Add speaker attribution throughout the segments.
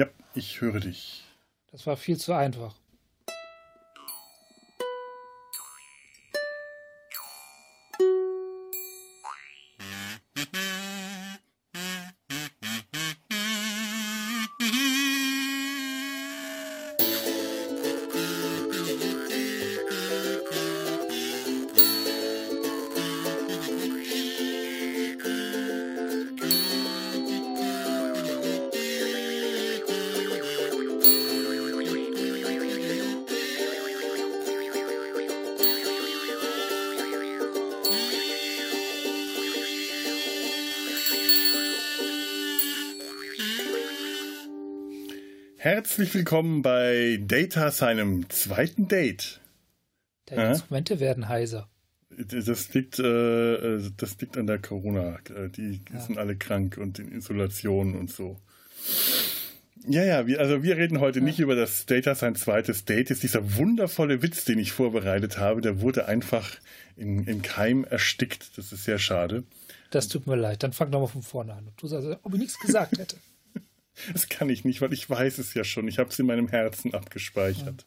Speaker 1: Ja, ich höre dich.
Speaker 2: Das war viel zu einfach.
Speaker 1: Herzlich willkommen bei Data, seinem zweiten Date.
Speaker 2: Deine ja? Instrumente werden heiser.
Speaker 1: Das liegt, äh, das liegt an der Corona. Die, die ja. sind alle krank und in Isolation und so. Ja, ja, wir, also wir reden heute ja. nicht über das Data, sein zweites Date. Ist dieser wundervolle Witz, den ich vorbereitet habe, der wurde einfach in, in Keim erstickt. Das ist sehr schade.
Speaker 2: Das tut mir leid. Dann fang doch mal von vorne an. Du sagst, ob ich nichts gesagt hätte.
Speaker 1: Das kann ich nicht, weil ich weiß es ja schon. Ich habe es in meinem Herzen abgespeichert.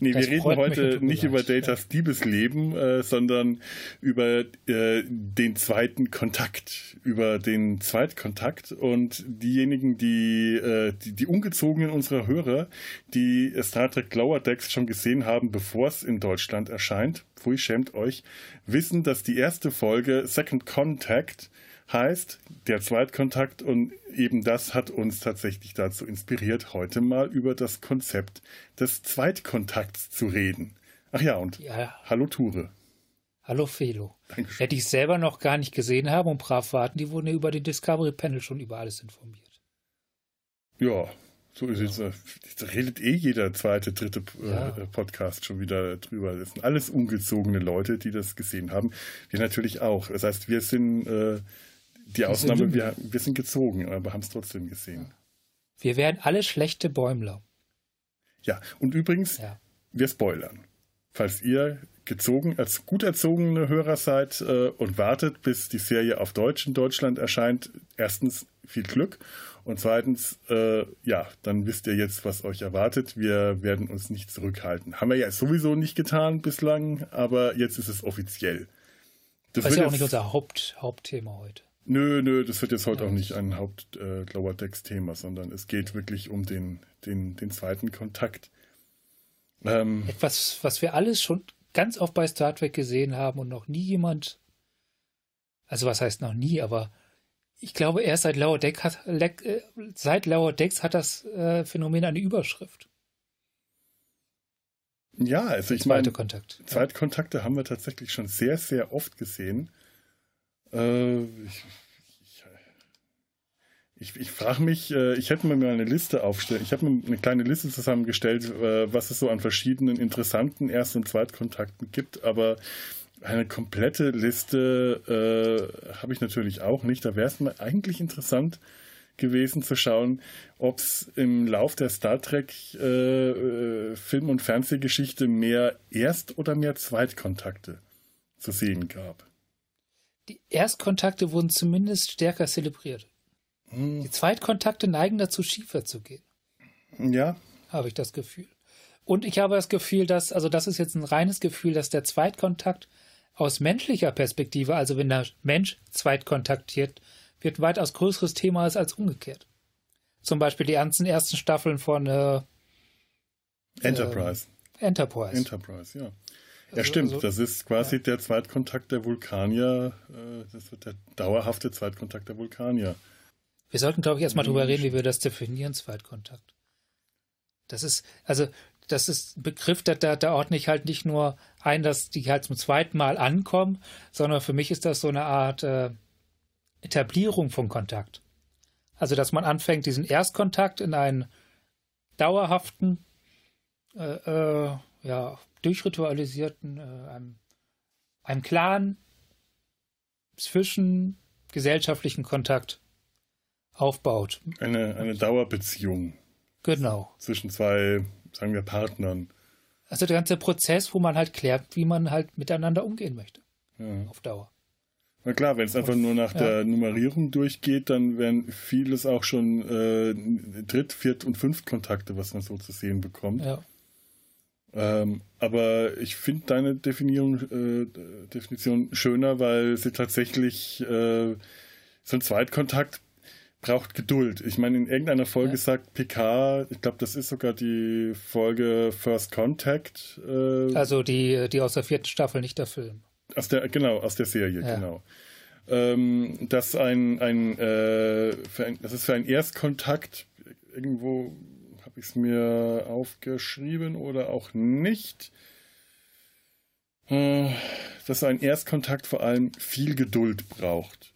Speaker 1: Nee, das wir reden heute nicht über Datas ja. Liebesleben, äh, sondern über äh, den zweiten Kontakt, über den Zweitkontakt und diejenigen, die, äh, die, die Ungezogenen unserer Hörer, die Star Trek Lower Decks schon gesehen haben, bevor es in Deutschland erscheint, pfui, schämt euch, wissen, dass die erste Folge Second Contact heißt, der Zweitkontakt und eben das hat uns tatsächlich dazu inspiriert, heute mal über das Konzept des Zweitkontakts zu reden. Ach ja, und ja. hallo Ture.
Speaker 2: Hallo Felo. Dankeschön. Hätte ich selber noch gar nicht gesehen habe und brav warten, die wurden ja über den Discovery Panel schon über alles informiert.
Speaker 1: Ja, so ist es. Da redet eh jeder zweite, dritte äh, ja. Podcast schon wieder drüber. Das sind alles ungezogene Leute, die das gesehen haben. Wir natürlich auch. Das heißt, wir sind äh, die Ausnahme, wir, wir sind gezogen, aber haben es trotzdem gesehen.
Speaker 2: Wir werden alle schlechte Bäumler.
Speaker 1: Ja, und übrigens, ja. wir spoilern. Falls ihr gezogen, als gut erzogene Hörer seid äh, und wartet, bis die Serie auf Deutsch in Deutschland erscheint, erstens viel Glück und zweitens, äh, ja, dann wisst ihr jetzt, was euch erwartet. Wir werden uns nicht zurückhalten. Haben wir ja sowieso nicht getan bislang, aber jetzt ist es offiziell.
Speaker 2: Das, das ist ja auch nicht unser Haupt, Hauptthema heute.
Speaker 1: Nö, nö, das wird jetzt heute auch nicht ein Haupt-Lower äh, Decks-Thema, sondern es geht wirklich um den, den, den zweiten Kontakt.
Speaker 2: Ähm, Etwas, was wir alles schon ganz oft bei Star Trek gesehen haben und noch nie jemand, also was heißt noch nie, aber ich glaube, erst seit Lower, Deck hat, äh, seit Lower Decks hat das äh, Phänomen eine Überschrift.
Speaker 1: Ja, also ich meine, Kontakt. Zweitkontakte haben wir tatsächlich schon sehr, sehr oft gesehen. Äh, ich, ich, ich frage mich, äh, ich hätte mir mal eine Liste aufstellen. Ich habe mir eine kleine Liste zusammengestellt, äh, was es so an verschiedenen interessanten Erst- und Zweitkontakten gibt, aber eine komplette Liste äh, habe ich natürlich auch nicht. Da wäre es mir eigentlich interessant gewesen zu schauen, ob es im Lauf der Star Trek äh, Film- und Fernsehgeschichte mehr Erst- oder mehr Zweitkontakte zu sehen gab
Speaker 2: die Erstkontakte wurden zumindest stärker zelebriert. Hm. Die Zweitkontakte neigen dazu, schiefer zu gehen.
Speaker 1: Ja.
Speaker 2: Habe ich das Gefühl. Und ich habe das Gefühl, dass, also das ist jetzt ein reines Gefühl, dass der Zweitkontakt aus menschlicher Perspektive, also wenn der Mensch zweitkontaktiert, wird ein weitaus größeres Thema ist als umgekehrt. Zum Beispiel die ganzen ersten Staffeln von äh,
Speaker 1: Enterprise.
Speaker 2: Äh, Enterprise.
Speaker 1: Enterprise, ja. Ja, also, stimmt. Also, das ist quasi ja. der Zweitkontakt der Vulkanier. Äh, das wird der dauerhafte Zweitkontakt der Vulkanier.
Speaker 2: Wir sollten, glaube ich, erstmal drüber reden, wie wir das definieren, Zweitkontakt. Das ist, also, das ist ein Begriff, da, da, da ordne ich halt nicht nur ein, dass die halt zum zweiten Mal ankommen, sondern für mich ist das so eine Art äh, Etablierung von Kontakt. Also, dass man anfängt, diesen Erstkontakt in einen dauerhaften, äh, äh, ja, durchritualisierten, äh, einem, einem klaren zwischengesellschaftlichen Kontakt aufbaut.
Speaker 1: Eine, eine Dauerbeziehung.
Speaker 2: Genau.
Speaker 1: Zwischen zwei, sagen wir, Partnern.
Speaker 2: Also der ganze Prozess, wo man halt klärt, wie man halt miteinander umgehen möchte. Ja. Auf Dauer.
Speaker 1: Na klar, wenn es einfach nur nach ja. der Nummerierung durchgeht, dann wären vieles auch schon äh, Dritt-, Viert- und Fünftkontakte, was man so zu sehen bekommt. Ja. Ähm, aber ich finde deine Definition, äh, Definition schöner, weil sie tatsächlich äh, so ein Zweitkontakt braucht Geduld. Ich meine, in irgendeiner Folge ja. sagt PK, ich glaube, das ist sogar die Folge First Contact.
Speaker 2: Äh, also die, die aus der vierten Staffel, nicht der Film.
Speaker 1: Aus der, genau, aus der Serie, ja. genau. Ähm, dass ein, ein, äh, ein, das ist für einen Erstkontakt irgendwo habe ich es mir aufgeschrieben oder auch nicht. Äh, dass ein Erstkontakt vor allem viel Geduld braucht.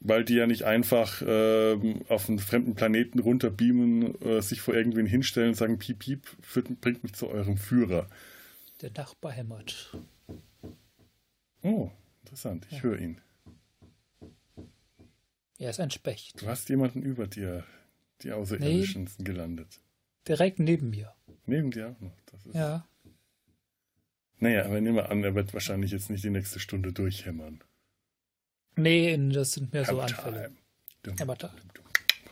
Speaker 1: Weil die ja nicht einfach äh, auf einen fremden Planeten runterbeamen, äh, sich vor irgendwen hinstellen und sagen, piep, piep, führt, bringt mich zu eurem Führer.
Speaker 2: Der Nachbar hämmert.
Speaker 1: Oh, interessant. Ich ja. höre ihn.
Speaker 2: Er ist ein Specht.
Speaker 1: Du hast jemanden über dir, die Außerirdischen nee, gelandet.
Speaker 2: Direkt neben mir.
Speaker 1: Neben dir auch noch.
Speaker 2: Ja.
Speaker 1: Naja, aber nehmen wir an, er wird wahrscheinlich jetzt nicht die nächste Stunde durchhämmern.
Speaker 2: Nee, das sind mehr so Anfälle.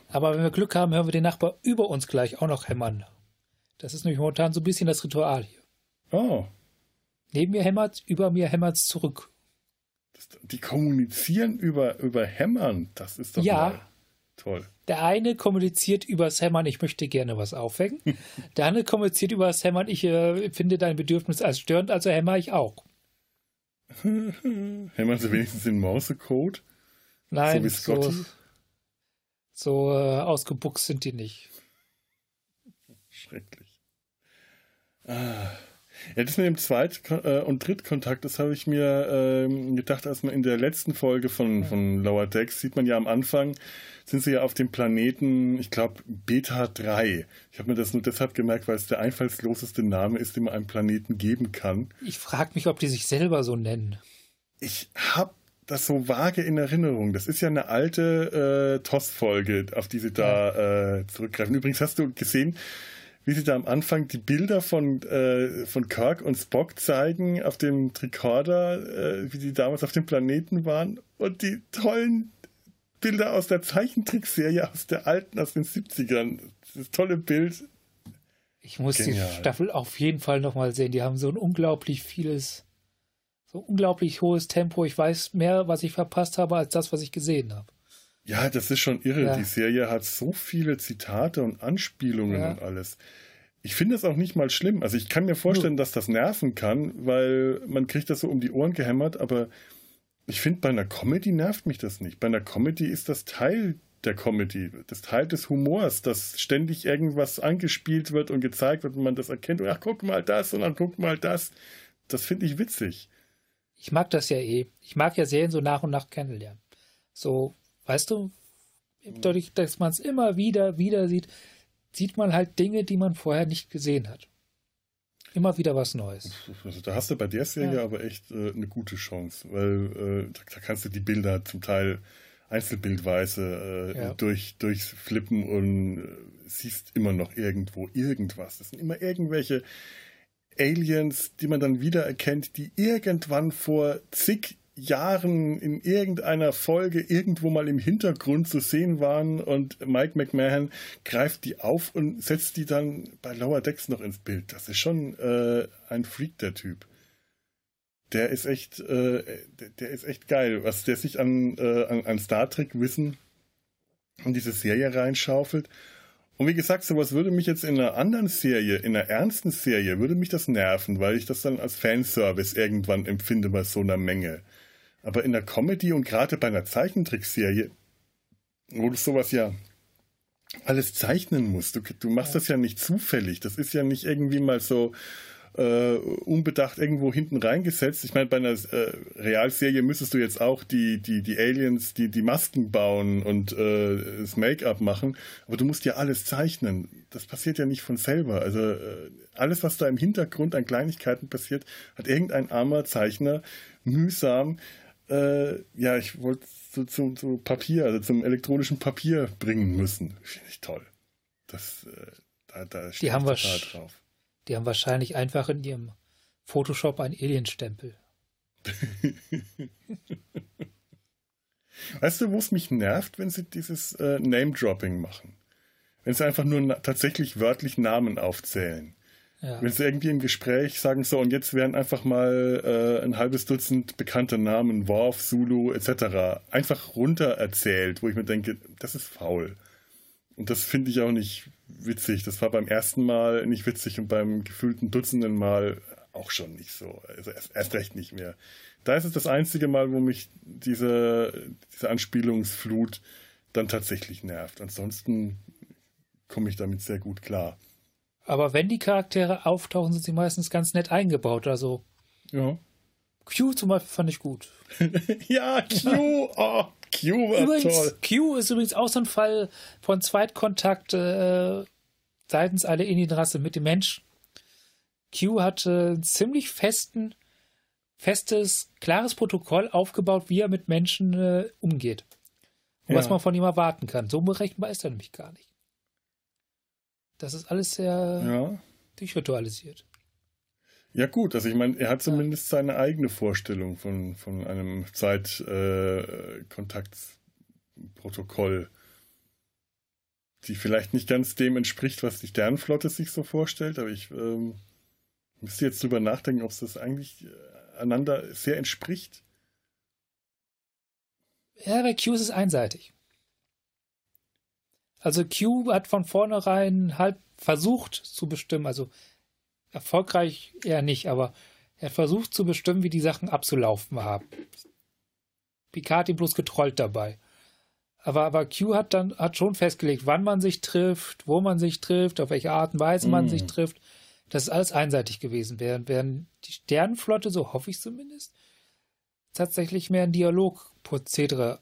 Speaker 2: Aber wenn wir Glück haben, hören wir den Nachbar über uns gleich auch noch hämmern. Das ist nämlich momentan so ein bisschen das Ritual hier.
Speaker 1: Oh.
Speaker 2: Neben mir hämmert über mir hämmert es zurück.
Speaker 1: Das, die kommunizieren über, über Hämmern. Das ist doch ja. Mal toll.
Speaker 2: Der eine kommuniziert über Hämmern, ich möchte gerne was aufhängen. Der andere kommuniziert über Hämmern, ich äh, finde dein Bedürfnis als störend, also hämmer ich auch.
Speaker 1: Hämmern Sie wenigstens den Morsecode?
Speaker 2: Nein, so, wie Scotty? so, so äh, ausgebuchst sind die nicht.
Speaker 1: Schrecklich. Ah. Ja, das mit dem Zweit- äh, und Drittkontakt, das habe ich mir ähm, gedacht, als man in der letzten Folge von, von Lower Decks sieht man ja am Anfang, sind sie ja auf dem Planeten, ich glaube, Beta 3. Ich habe mir das nur deshalb gemerkt, weil es der einfallsloseste Name ist, den man einem Planeten geben kann.
Speaker 2: Ich frage mich, ob die sich selber so nennen.
Speaker 1: Ich habe das so vage in Erinnerung. Das ist ja eine alte äh, TOS-Folge, auf die sie da ja. äh, zurückgreifen. Übrigens hast du gesehen, wie sie da am Anfang die Bilder von, äh, von Kirk und Spock zeigen auf dem Tricorder, äh, wie die damals auf dem Planeten waren und die tollen Bilder aus der Zeichentrickserie aus der alten, aus den 70ern. Das tolle Bild.
Speaker 2: Ich muss Genial. die Staffel auf jeden Fall nochmal sehen. Die haben so ein unglaublich vieles, so unglaublich hohes Tempo. Ich weiß mehr, was ich verpasst habe, als das, was ich gesehen habe.
Speaker 1: Ja, das ist schon irre. Ja. Die Serie hat so viele Zitate und Anspielungen ja. und alles. Ich finde es auch nicht mal schlimm. Also ich kann mir vorstellen, hm. dass das nerven kann, weil man kriegt das so um die Ohren gehämmert, aber ich finde, bei einer Comedy nervt mich das nicht. Bei einer Comedy ist das Teil der Comedy, das Teil des Humors, dass ständig irgendwas angespielt wird und gezeigt wird und man das erkennt. Ach, guck mal das und dann guck mal das. Das finde ich witzig.
Speaker 2: Ich mag das ja eh. Ich mag ja Serien so nach und nach kennenlernen. So Weißt du, dadurch, dass man es immer wieder, wieder sieht, sieht man halt Dinge, die man vorher nicht gesehen hat. Immer wieder was Neues.
Speaker 1: Also da hast du bei der Serie ja. aber echt äh, eine gute Chance, weil äh, da, da, kannst du die Bilder zum Teil einzelbildweise äh, ja. durch, durchflippen und äh, siehst immer noch irgendwo irgendwas. Das sind immer irgendwelche Aliens, die man dann wiedererkennt, die irgendwann vor zig Jahren in irgendeiner Folge irgendwo mal im Hintergrund zu sehen waren und Mike McMahon greift die auf und setzt die dann bei Lower Decks noch ins Bild. Das ist schon äh, ein Freak, der Typ. Der ist echt, äh, der, der, ist echt geil, was der sich an, äh, an, an Star Trek Wissen und diese Serie reinschaufelt. Und wie gesagt, sowas würde mich jetzt in einer anderen Serie, in einer ernsten Serie, würde mich das nerven, weil ich das dann als Fanservice irgendwann empfinde bei so einer Menge. Aber in der Comedy und gerade bei einer Zeichentrickserie, wo du sowas ja alles zeichnen musst, du, du machst ja. das ja nicht zufällig. Das ist ja nicht irgendwie mal so äh, unbedacht irgendwo hinten reingesetzt. Ich meine, bei einer äh, Realserie müsstest du jetzt auch die, die, die Aliens, die, die Masken bauen und äh, das Make-up machen, aber du musst ja alles zeichnen. Das passiert ja nicht von selber. Also äh, alles, was da im Hintergrund an Kleinigkeiten passiert, hat irgendein armer Zeichner mühsam äh, ja, ich wollte zu, zu, zu, Papier, also zum elektronischen Papier bringen müssen. Finde ich toll. Das, äh, da, da
Speaker 2: steht die haben drauf. Die haben wahrscheinlich einfach in ihrem Photoshop einen Alienstempel.
Speaker 1: Weißt du, wo es mich nervt, wenn sie dieses äh, Name-Dropping machen? Wenn sie einfach nur tatsächlich wörtlich Namen aufzählen. Ja. Wenn sie irgendwie im Gespräch sagen, so, und jetzt werden einfach mal äh, ein halbes Dutzend bekannte Namen, Worf, Zulu etc., einfach runter erzählt, wo ich mir denke, das ist faul. Und das finde ich auch nicht witzig. Das war beim ersten Mal nicht witzig und beim gefühlten Dutzenden Mal auch schon nicht so. Also erst, erst recht nicht mehr. Da ist es das einzige Mal, wo mich diese, diese Anspielungsflut dann tatsächlich nervt. Ansonsten komme ich damit sehr gut klar.
Speaker 2: Aber wenn die Charaktere auftauchen, sind sie meistens ganz nett eingebaut. Also ja. Q zum Beispiel fand ich gut.
Speaker 1: ja, Q, oh, Q war
Speaker 2: übrigens,
Speaker 1: toll.
Speaker 2: Q ist übrigens auch so ein Fall von Zweitkontakt äh, seitens einer Indienrasse mit dem Menschen. Q hatte einen ziemlich festen, festes, klares Protokoll aufgebaut, wie er mit Menschen äh, umgeht. Und ja. was man von ihm erwarten kann. So berechenbar ist er nämlich gar nicht. Das ist alles sehr ja. durchritualisiert.
Speaker 1: Ja gut, also ich meine, er hat zumindest seine eigene Vorstellung von, von einem Zeitkontaktprotokoll, äh, die vielleicht nicht ganz dem entspricht, was die Sternenflotte sich so vorstellt, aber ich ähm, müsste jetzt drüber nachdenken, ob es das eigentlich äh, einander sehr entspricht.
Speaker 2: Ja, Q ist einseitig. Also Q hat von vornherein halb versucht zu bestimmen, also erfolgreich eher nicht, aber er versucht zu bestimmen, wie die Sachen abzulaufen haben. Picard hat ihn bloß getrollt dabei. Aber, aber Q hat dann hat schon festgelegt, wann man sich trifft, wo man sich trifft, auf welche Art und Weise man mm. sich trifft. Das ist alles einseitig gewesen. Während, während die Sternenflotte, so hoffe ich zumindest, tatsächlich mehr ein Dialogprozedere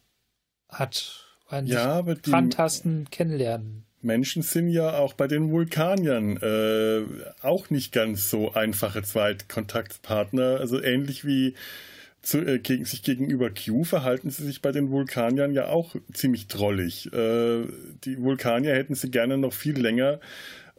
Speaker 2: hat. Ein ja, aber die Fantasten kennenlernen.
Speaker 1: Menschen sind ja auch bei den Vulkaniern äh, auch nicht ganz so einfache Zweitkontaktpartner. Also ähnlich wie zu, äh, gegen, sich gegenüber Q verhalten sie sich bei den Vulkaniern ja auch ziemlich drollig. Äh, die Vulkanier hätten sie gerne noch viel länger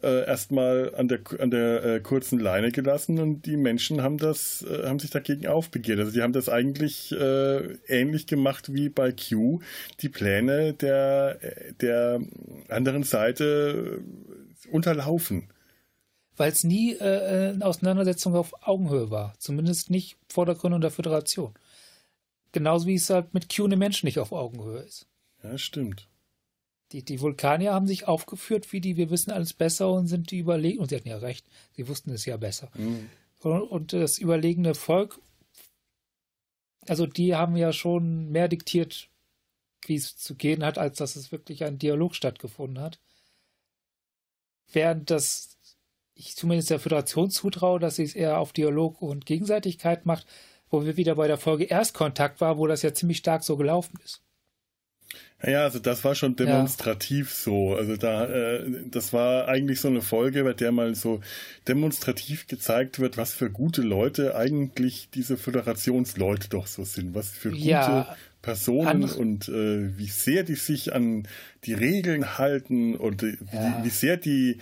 Speaker 1: äh, erstmal an der, an der äh, kurzen Leine gelassen und die Menschen haben das, äh, haben sich dagegen aufbegehrt. Also die haben das eigentlich äh, ähnlich gemacht wie bei Q, die Pläne der, der anderen Seite unterlaufen.
Speaker 2: Weil es nie äh, eine Auseinandersetzung auf Augenhöhe war. Zumindest nicht vor der Gründung der Föderation. Genauso wie es halt mit Q einem Menschen nicht auf Augenhöhe ist.
Speaker 1: Ja, stimmt.
Speaker 2: Die, die Vulkanier haben sich aufgeführt wie die, wir wissen alles besser und sind die überlegen. Und sie hatten ja recht, sie wussten es ja besser. Mhm. Und, und das überlegene Volk, also die haben ja schon mehr diktiert, wie es zu gehen hat, als dass es wirklich ein Dialog stattgefunden hat. Während das ich zumindest der Föderation zutraue, dass sie es eher auf Dialog und Gegenseitigkeit macht, wo wir wieder bei der Folge Erstkontakt war, wo das ja ziemlich stark so gelaufen ist.
Speaker 1: Ja, also das war schon demonstrativ ja. so. Also da, äh, das war eigentlich so eine Folge, bei der mal so demonstrativ gezeigt wird, was für gute Leute eigentlich diese Föderationsleute doch so sind, was für gute ja. Personen Andere. und äh, wie sehr die sich an die Regeln halten und äh, ja. wie, wie, sehr die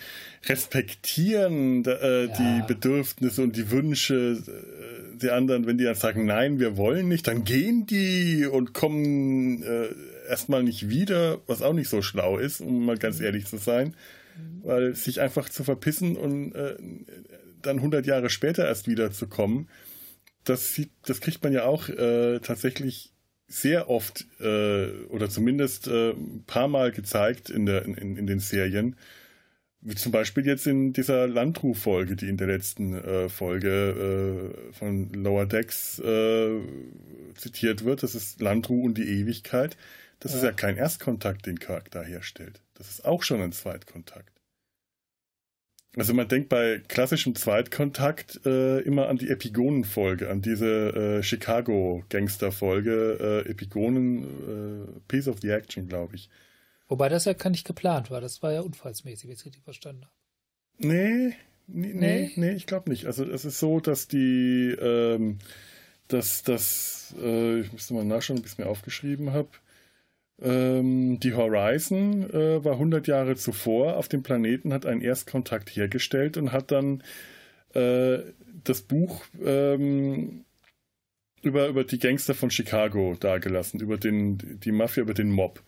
Speaker 1: respektieren äh, die Bedürfnisse und die Wünsche äh, der anderen, wenn die dann sagen, nein, wir wollen nicht, dann gehen die und kommen äh, erstmal nicht wieder, was auch nicht so schlau ist, um mal ganz ehrlich zu sein, weil sich einfach zu verpissen und äh, dann 100 Jahre später erst wieder zu kommen, das, sieht, das kriegt man ja auch äh, tatsächlich sehr oft äh, oder zumindest äh, ein paar Mal gezeigt in, der, in, in den Serien. Wie zum Beispiel jetzt in dieser Landru-Folge, die in der letzten äh, Folge äh, von Lower Decks äh, zitiert wird. Das ist Landru und die Ewigkeit. Das ja. ist ja kein Erstkontakt, den Charakter herstellt. Das ist auch schon ein Zweitkontakt. Also man denkt bei klassischem Zweitkontakt äh, immer an die Epigonen-Folge, an diese äh, Chicago-Gangster-Folge, äh, Epigonen, äh, Piece of the Action, glaube ich.
Speaker 2: Wobei das ja gar nicht geplant war, das war ja unfallsmäßig, wenn ich es richtig verstanden habe.
Speaker 1: Nee, nee, nee, nee ich glaube nicht. Also es ist so, dass die, ähm, dass das, äh, ich müsste mal nachschauen, ob ich es mir aufgeschrieben habe, ähm, die Horizon äh, war 100 Jahre zuvor auf dem Planeten, hat einen Erstkontakt hergestellt und hat dann äh, das Buch ähm, über, über die Gangster von Chicago dargelassen, über den, die Mafia, über den Mob.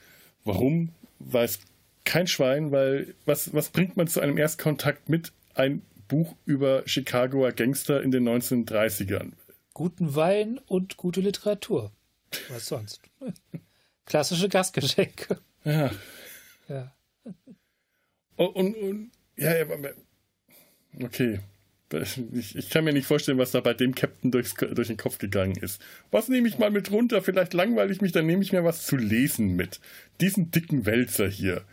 Speaker 1: Warum, weiß kein Schwein, weil was, was bringt man zu einem Erstkontakt mit ein Buch über Chicagoer Gangster in den 1930ern?
Speaker 2: Guten Wein und gute Literatur. Was sonst? Klassische Gastgeschenke.
Speaker 1: Ja. Ja. Und, und, und ja, okay. Ich, ich, kann mir nicht vorstellen, was da bei dem Captain durchs, durch den Kopf gegangen ist. Was nehme ich mal mit runter? Vielleicht langweile ich mich, dann nehme ich mir was zu lesen mit. Diesen dicken Wälzer hier,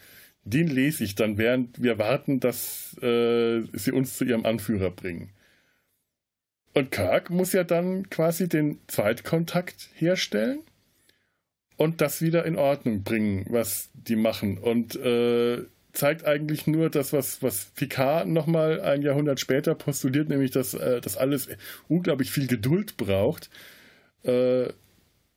Speaker 1: den lese ich dann, während wir warten, dass äh, sie uns zu ihrem Anführer bringen. Und Kirk muss ja dann quasi den Zweitkontakt herstellen und das wieder in Ordnung bringen, was die machen. Und äh, zeigt eigentlich nur das, was, was Picard nochmal ein Jahrhundert später postuliert, nämlich, dass äh, das alles unglaublich viel Geduld braucht. Äh,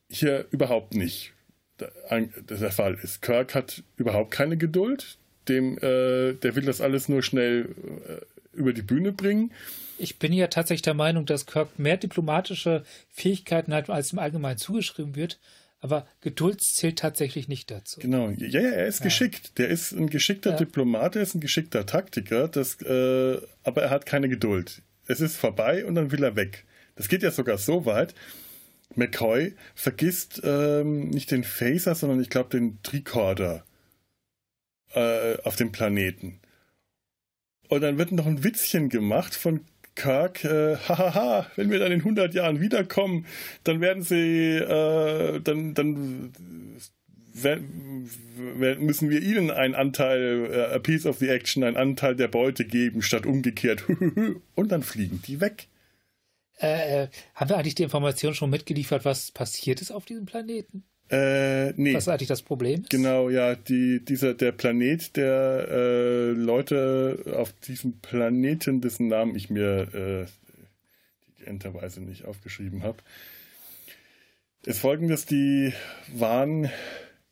Speaker 1: hier überhaupt nicht der Fall ist. Kirk hat überhaupt keine Geduld. Dem, äh, der will das alles nur schnell äh, über die Bühne bringen.
Speaker 2: Ich bin ja tatsächlich der Meinung, dass Kirk mehr diplomatische Fähigkeiten hat, als im Allgemeinen zugeschrieben wird. Aber Geduld zählt tatsächlich nicht dazu.
Speaker 1: Genau, ja, ja er ist ja. geschickt. Der ist ein geschickter ja. Diplomat, er ist ein geschickter Taktiker, das, äh, aber er hat keine Geduld. Es ist vorbei und dann will er weg. Das geht ja sogar so weit. McCoy vergisst ähm, nicht den Phaser, sondern ich glaube den Tricorder äh, auf dem Planeten. Und dann wird noch ein Witzchen gemacht von Kirk, äh, hahaha, wenn wir dann in 100 Jahren wiederkommen, dann werden sie, äh, dann, dann müssen wir ihnen einen Anteil, äh, a piece of the action, einen Anteil der Beute geben, statt umgekehrt. Und dann fliegen die weg.
Speaker 2: Äh, äh, haben wir eigentlich die Information schon mitgeliefert, was passiert ist auf diesem Planeten?
Speaker 1: Äh, nee.
Speaker 2: Was eigentlich das Problem ist?
Speaker 1: Genau, ja, die, dieser, der Planet der äh, Leute auf diesem Planeten, dessen Namen ich mir äh, Enterweise nicht aufgeschrieben habe, ist folgendes, die waren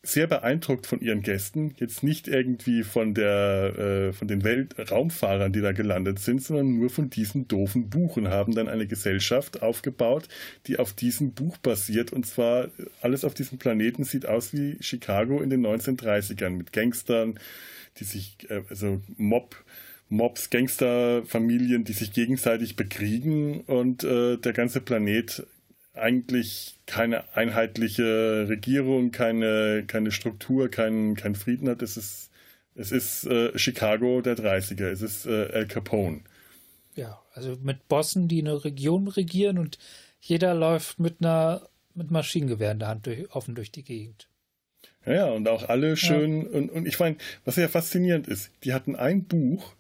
Speaker 1: sehr beeindruckt von ihren Gästen. Jetzt nicht irgendwie von der äh, von den Weltraumfahrern, die da gelandet sind, sondern nur von diesen doofen Buchen haben dann eine Gesellschaft aufgebaut, die auf diesem Buch basiert. Und zwar alles auf diesem Planeten sieht aus wie Chicago in den 1930ern mit Gangstern, die sich äh, also Mob Mobs, Gangsterfamilien, die sich gegenseitig bekriegen und äh, der ganze Planet eigentlich keine einheitliche Regierung, keine, keine Struktur, keinen kein Frieden hat. Es ist, es ist äh, Chicago der 30er, es ist äh, El Capone.
Speaker 2: Ja, also mit Bossen, die eine Region regieren und jeder läuft mit einer mit Maschinengewehr in der Hand durch, offen durch die Gegend.
Speaker 1: Ja, ja, und auch alle schön, ja. und, und ich meine, was ja faszinierend ist, die hatten ein Buch,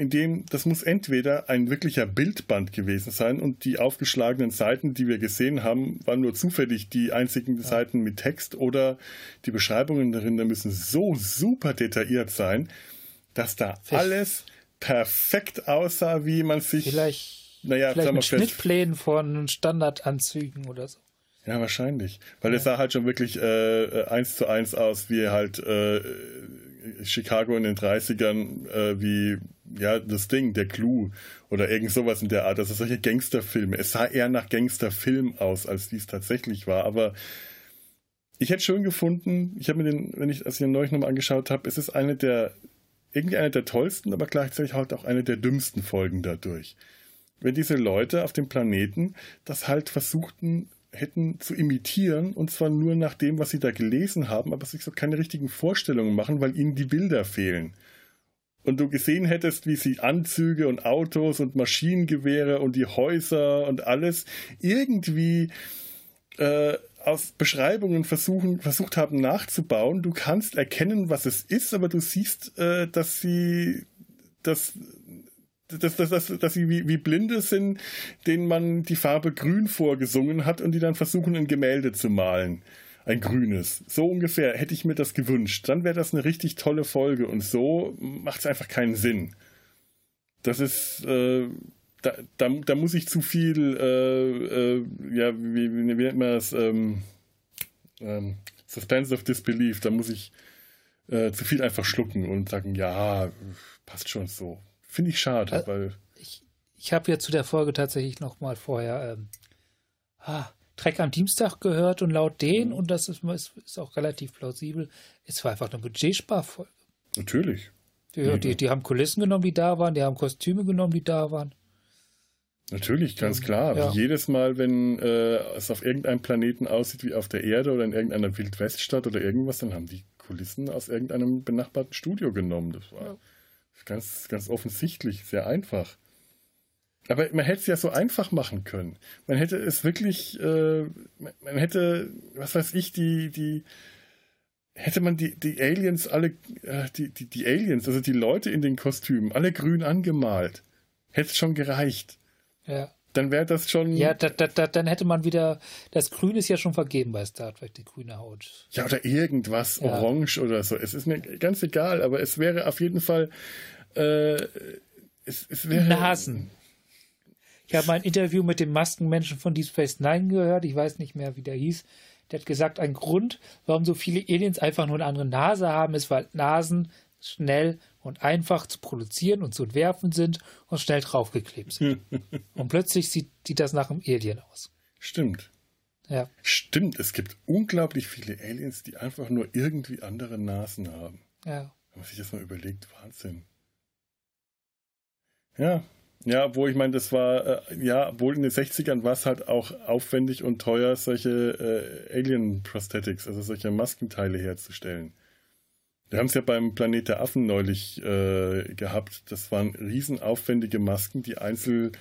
Speaker 1: in dem das muss entweder ein wirklicher Bildband gewesen sein und die aufgeschlagenen Seiten, die wir gesehen haben, waren nur zufällig die einzigen ja. Seiten mit Text oder die Beschreibungen darin, da müssen so super detailliert sein, dass da Vielleicht. alles perfekt aussah, wie man sich
Speaker 2: vielleicht, naja, vielleicht mit Schnittplänen von Standardanzügen oder so.
Speaker 1: Ja, wahrscheinlich. Weil ja. es sah halt schon wirklich äh, äh eins zu eins aus, wie halt äh, Chicago in den 30ern, äh, wie ja, das Ding, der Clou oder irgend sowas in der Art. Also solche Gangsterfilme. Es sah eher nach Gangsterfilm aus, als dies tatsächlich war. Aber ich hätte schön gefunden, ich habe mir den, wenn ich, ich den neulich nochmal angeschaut habe, es ist eine der, irgendwie eine der tollsten, aber gleichzeitig halt auch eine der dümmsten Folgen dadurch. Wenn diese Leute auf dem Planeten das halt versuchten, hätten zu imitieren, und zwar nur nach dem, was sie da gelesen haben, aber sich so keine richtigen Vorstellungen machen, weil ihnen die Bilder fehlen und du gesehen hättest, wie sie Anzüge und Autos und Maschinengewehre und die Häuser und alles irgendwie äh, aus Beschreibungen versuchen, versucht haben nachzubauen. Du kannst erkennen, was es ist, aber du siehst, äh, dass sie dass, dass, dass, dass, dass sie wie, wie Blinde sind, denen man die Farbe grün vorgesungen hat und die dann versuchen, ein Gemälde zu malen ein grünes. So ungefähr hätte ich mir das gewünscht. Dann wäre das eine richtig tolle Folge und so macht es einfach keinen Sinn. Das ist, äh, da, da, da, muss ich zu viel, äh, äh, ja, wie, wie, nennt man das, ähm, ähm, Suspense of Disbelief, da muss ich äh, zu viel einfach schlucken und sagen, ja, passt schon so. Finde ich schade, äh, weil.
Speaker 2: Ich, ich habe ja zu der Folge tatsächlich noch mal vorher ähm, ah, Trek am Dienstag gehört und laut denen, mhm. und das ist, ist, auch relativ plausibel, es war einfach eine Budgetsparfolge.
Speaker 1: Natürlich.
Speaker 2: Die, die, die, haben Kulissen genommen, die da waren, die haben Kostüme genommen, die da waren.
Speaker 1: Natürlich, ganz klar. Ja. Jedes Mal, wenn äh, es auf irgendeinem Planeten aussieht wie auf der Erde oder in irgendeiner Wildweststadt oder irgendwas, dann haben die Kulissen aus irgendeinem benachbarten Studio genommen. Das war ja. ganz, ganz offensichtlich, sehr einfach. Aber man hätte es ja so einfach machen können. Man hätte es wirklich, äh, man hätte, was weiß ich, die, die, hätte man die, die Aliens alle, äh, die, die, die Aliens, also die Leute in den Kostümen, alle grün angemalt. Hätte es schon gereicht.
Speaker 2: Ja.
Speaker 1: Dann wäre das schon.
Speaker 2: Ja, da, da, da, dann hätte man wieder. Das Grün ist ja schon vergeben bei Star Trek, die grüne Haut.
Speaker 1: Ja, oder irgendwas, ja. orange oder so. Es ist mir ganz egal, aber es wäre auf jeden Fall. Äh, es, es wäre.
Speaker 2: Nasen. Ich habe mal ein Interview mit dem Maskenmenschen von Deep Space Nine gehört. Ich weiß nicht mehr, wie der hieß. Der hat gesagt, ein Grund, warum so viele Aliens einfach nur eine andere Nase haben, ist, weil Nasen schnell und einfach zu produzieren und zu entwerfen sind und schnell draufgeklebt sind. und plötzlich sieht, sieht das nach einem Alien aus.
Speaker 1: Stimmt.
Speaker 2: Ja.
Speaker 1: Stimmt, es gibt unglaublich viele Aliens, die einfach nur irgendwie andere Nasen haben.
Speaker 2: Ja.
Speaker 1: Wenn man sich das mal überlegt, Wahnsinn. Ja, ja, wo ich meine, das war, äh, ja, wohl in den 60ern war es halt auch aufwendig und teuer, solche äh, Alien Prosthetics, also solche Maskenteile herzustellen. Wir haben es ja beim Planet der Affen neulich äh, gehabt. Das waren riesenaufwendige Masken, die einzeln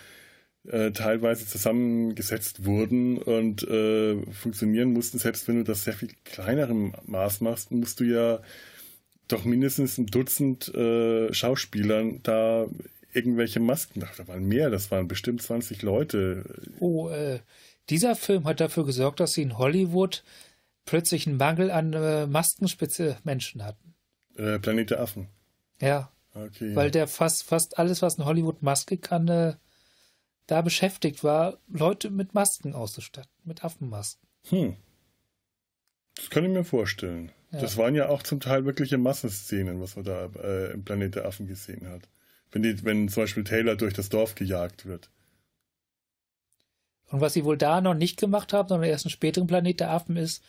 Speaker 1: äh, teilweise zusammengesetzt wurden und äh, funktionieren mussten. Selbst wenn du das sehr viel kleinerem Maß machst, musst du ja doch mindestens ein Dutzend äh, Schauspielern da irgendwelche Masken. Da waren mehr, das waren bestimmt 20 Leute.
Speaker 2: Oh, äh, dieser Film hat dafür gesorgt, dass sie in Hollywood plötzlich einen Mangel an äh, Maskenspitze Menschen hatten.
Speaker 1: Äh, Planet der Affen.
Speaker 2: Ja.
Speaker 1: Okay.
Speaker 2: Weil der fast, fast alles, was eine Hollywood-Maske kann, äh, da beschäftigt war, Leute mit Masken auszustatten, mit Affenmasken.
Speaker 1: Hm. Das kann ich mir vorstellen. Ja. Das waren ja auch zum Teil wirkliche Massenszenen, was man da äh, im Planet der Affen gesehen hat. Wenn, die, wenn zum Beispiel Taylor durch das Dorf gejagt wird.
Speaker 2: Und was sie wohl da noch nicht gemacht haben, sondern erst einen späteren Planet der Affen ist,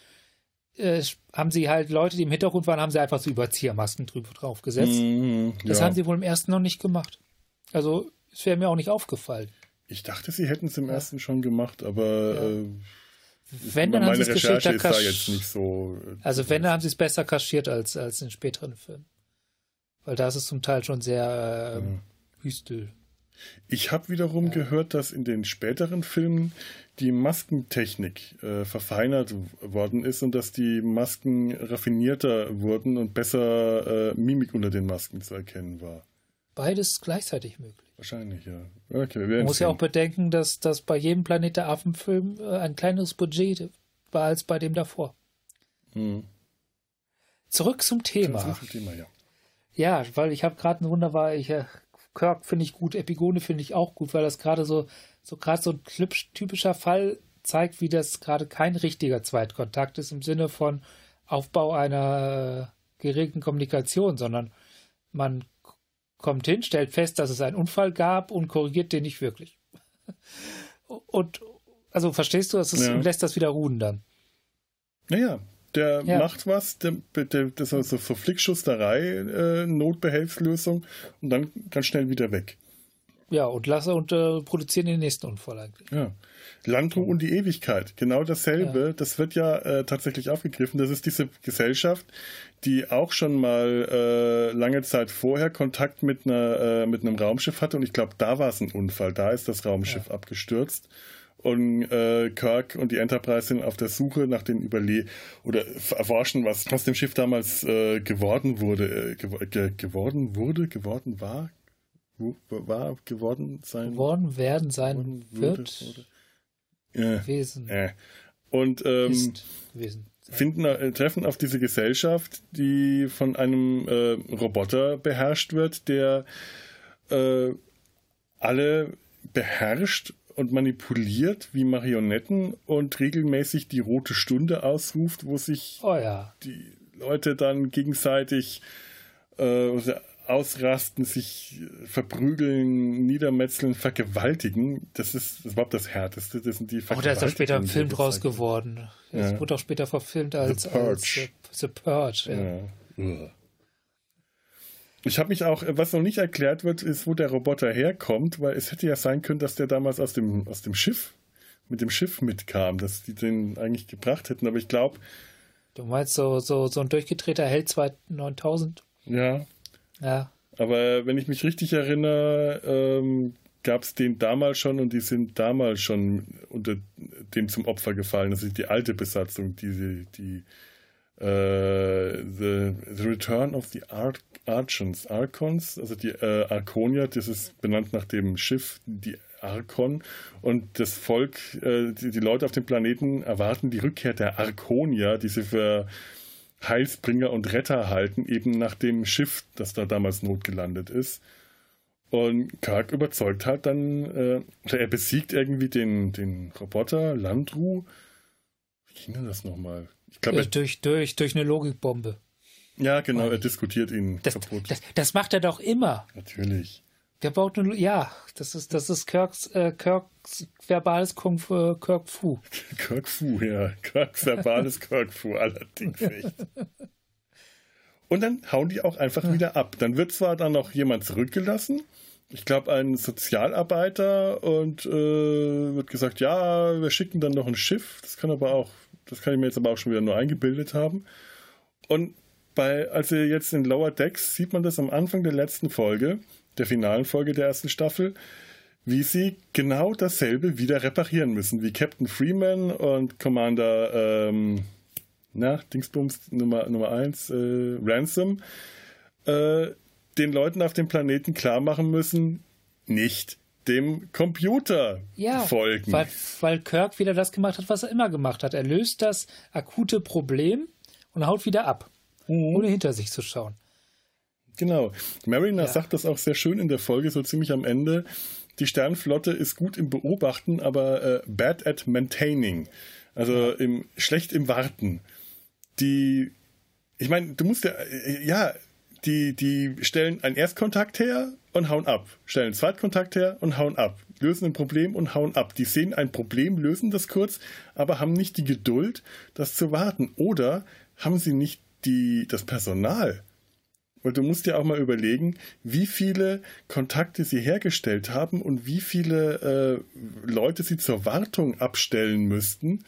Speaker 2: äh, haben sie halt Leute, die im Hintergrund waren, haben sie einfach so Überziehermasken drüber drauf gesetzt. Mm, ja. Das haben sie wohl im ersten noch nicht gemacht. Also, es wäre mir auch nicht aufgefallen.
Speaker 1: Ich dachte, sie hätten es im ja. ersten schon gemacht, aber ja. äh,
Speaker 2: wenn, dann haben sie es
Speaker 1: Recherche ist da jetzt nicht so.
Speaker 2: Äh, also wenn, dann haben sie es besser kaschiert als, als in späteren Filmen. Weil da ist es zum Teil schon sehr äh, mhm. Hüstel.
Speaker 1: Ich habe wiederum ja. gehört, dass in den späteren Filmen die Maskentechnik äh, verfeinert worden ist und dass die Masken raffinierter wurden und besser äh, Mimik unter den Masken zu erkennen war.
Speaker 2: Beides gleichzeitig möglich.
Speaker 1: Wahrscheinlich, ja.
Speaker 2: Okay, Man muss sehen. ja auch bedenken, dass, dass bei jedem Planet der Affen-Film äh, ein kleineres Budget war als bei dem davor.
Speaker 1: Hm.
Speaker 2: Zurück zum Thema.
Speaker 1: Zurück zum Thema, ja.
Speaker 2: Ja, weil ich habe gerade ein wunderbar, ich, äh, Kirk finde ich gut, Epigone finde ich auch gut, weil das gerade so so gerade so ein typischer Fall zeigt, wie das gerade kein richtiger Zweitkontakt ist im Sinne von Aufbau einer äh, geregelten Kommunikation, sondern man kommt hin, stellt fest, dass es einen Unfall gab und korrigiert den nicht wirklich. Und also verstehst du, das ja. lässt das wieder ruhen dann.
Speaker 1: Naja, der ja. macht was, der, der, das ist so Flickschusterei, äh, Notbehelfslösung und dann ganz schnell wieder weg.
Speaker 2: Ja, und lasse und äh, produzieren den nächsten Unfall eigentlich.
Speaker 1: Ja. Landru und die Ewigkeit, genau dasselbe. Ja. Das wird ja äh, tatsächlich aufgegriffen. Das ist diese Gesellschaft, die auch schon mal äh, lange Zeit vorher Kontakt mit, einer, äh, mit einem Raumschiff hatte. Und ich glaube, da war es ein Unfall. Da ist das Raumschiff ja. abgestürzt. Und äh, Kirk und die Enterprise sind auf der Suche nach den Überle oder erforschen, was aus dem Schiff damals äh, geworden wurde, äh, ge geworden wurde, geworden war, war geworden sein.
Speaker 2: Geworden werden sein wird.
Speaker 1: Äh,
Speaker 2: Wesen.
Speaker 1: Äh. Und ähm,
Speaker 2: gewesen.
Speaker 1: Finden, äh, treffen auf diese Gesellschaft, die von einem äh, Roboter beherrscht wird, der äh, alle beherrscht und manipuliert wie Marionetten und regelmäßig die rote Stunde ausruft, wo sich
Speaker 2: oh ja.
Speaker 1: die Leute dann gegenseitig äh, ausrasten, sich verprügeln, niedermetzeln, vergewaltigen. Das ist, das überhaupt das Härteste. Das sind die
Speaker 2: Oh, da ist auch später ein Film draus geworden. Das ja. wurde auch später verfilmt als The Purge. Als, uh, The Purge ja. Ja.
Speaker 1: Ich habe mich auch, was noch nicht erklärt wird, ist, wo der Roboter herkommt, weil es hätte ja sein können, dass der damals aus dem, aus dem Schiff, mit dem Schiff mitkam, dass die den eigentlich gebracht hätten. Aber ich glaube.
Speaker 2: Du meinst so, so, so ein durchgedrehter Held 9000?
Speaker 1: Ja.
Speaker 2: Ja.
Speaker 1: Aber wenn ich mich richtig erinnere, ähm, gab es den damals schon und die sind damals schon unter dem zum Opfer gefallen. Das ist die alte Besatzung, die, die Uh, the, the, Return of the Ar Archons, Archons, also die äh, Arconia, das ist benannt nach dem Schiff, die Arkon. Und das Volk, äh, die, die, Leute auf dem Planeten erwarten die Rückkehr der Arconia, die sie für Heilsbringer und Retter halten, eben nach dem Schiff, das da damals notgelandet ist. Und Kirk überzeugt halt dann, äh, er besiegt irgendwie den, den Roboter Landru. Wie ging denn das nochmal?
Speaker 2: Ich glaube, durch, durch, durch eine Logikbombe.
Speaker 1: Ja, genau, er diskutiert ihn
Speaker 2: das, kaputt. Das, das, macht er doch immer.
Speaker 1: Natürlich.
Speaker 2: Der baut nur, ja, das ist, das ist Kirks, äh, Kirks verbales Kung Fu, Kirk Fu.
Speaker 1: Kirk Fu, ja. Kirks verbales Kirk Fu, allerdings echt. Und dann hauen die auch einfach ja. wieder ab. Dann wird zwar dann noch jemand zurückgelassen, ich glaube ein Sozialarbeiter, und äh, wird gesagt, ja, wir schicken dann noch ein Schiff. Das kann aber auch das kann ich mir jetzt aber auch schon wieder nur eingebildet haben. Und bei, also jetzt in Lower Decks sieht man das am Anfang der letzten Folge, der finalen Folge der ersten Staffel, wie sie genau dasselbe wieder reparieren müssen, wie Captain Freeman und Commander, ähm, na, Dingsbums Nummer, Nummer 1, äh, Ransom, äh, den Leuten auf dem Planeten klar machen müssen, nicht dem Computer ja, folgen.
Speaker 2: Weil, weil Kirk wieder das gemacht hat, was er immer gemacht hat. Er löst das akute Problem und haut wieder ab, mhm. ohne hinter sich zu schauen.
Speaker 1: Genau. Mariner ja. sagt das auch sehr schön in der Folge, so ziemlich am Ende. Die Sternflotte ist gut im Beobachten, aber äh, bad at maintaining. Also im, schlecht im Warten. Die, ich meine, du musst ja, äh, ja, die, die stellen einen Erstkontakt her und hauen ab. Stellen einen Zweitkontakt her und hauen ab. Lösen ein Problem und hauen ab. Die sehen ein Problem, lösen das kurz, aber haben nicht die Geduld, das zu warten. Oder haben sie nicht die, das Personal? Weil du musst dir auch mal überlegen, wie viele Kontakte sie hergestellt haben und wie viele äh, Leute sie zur Wartung abstellen müssten,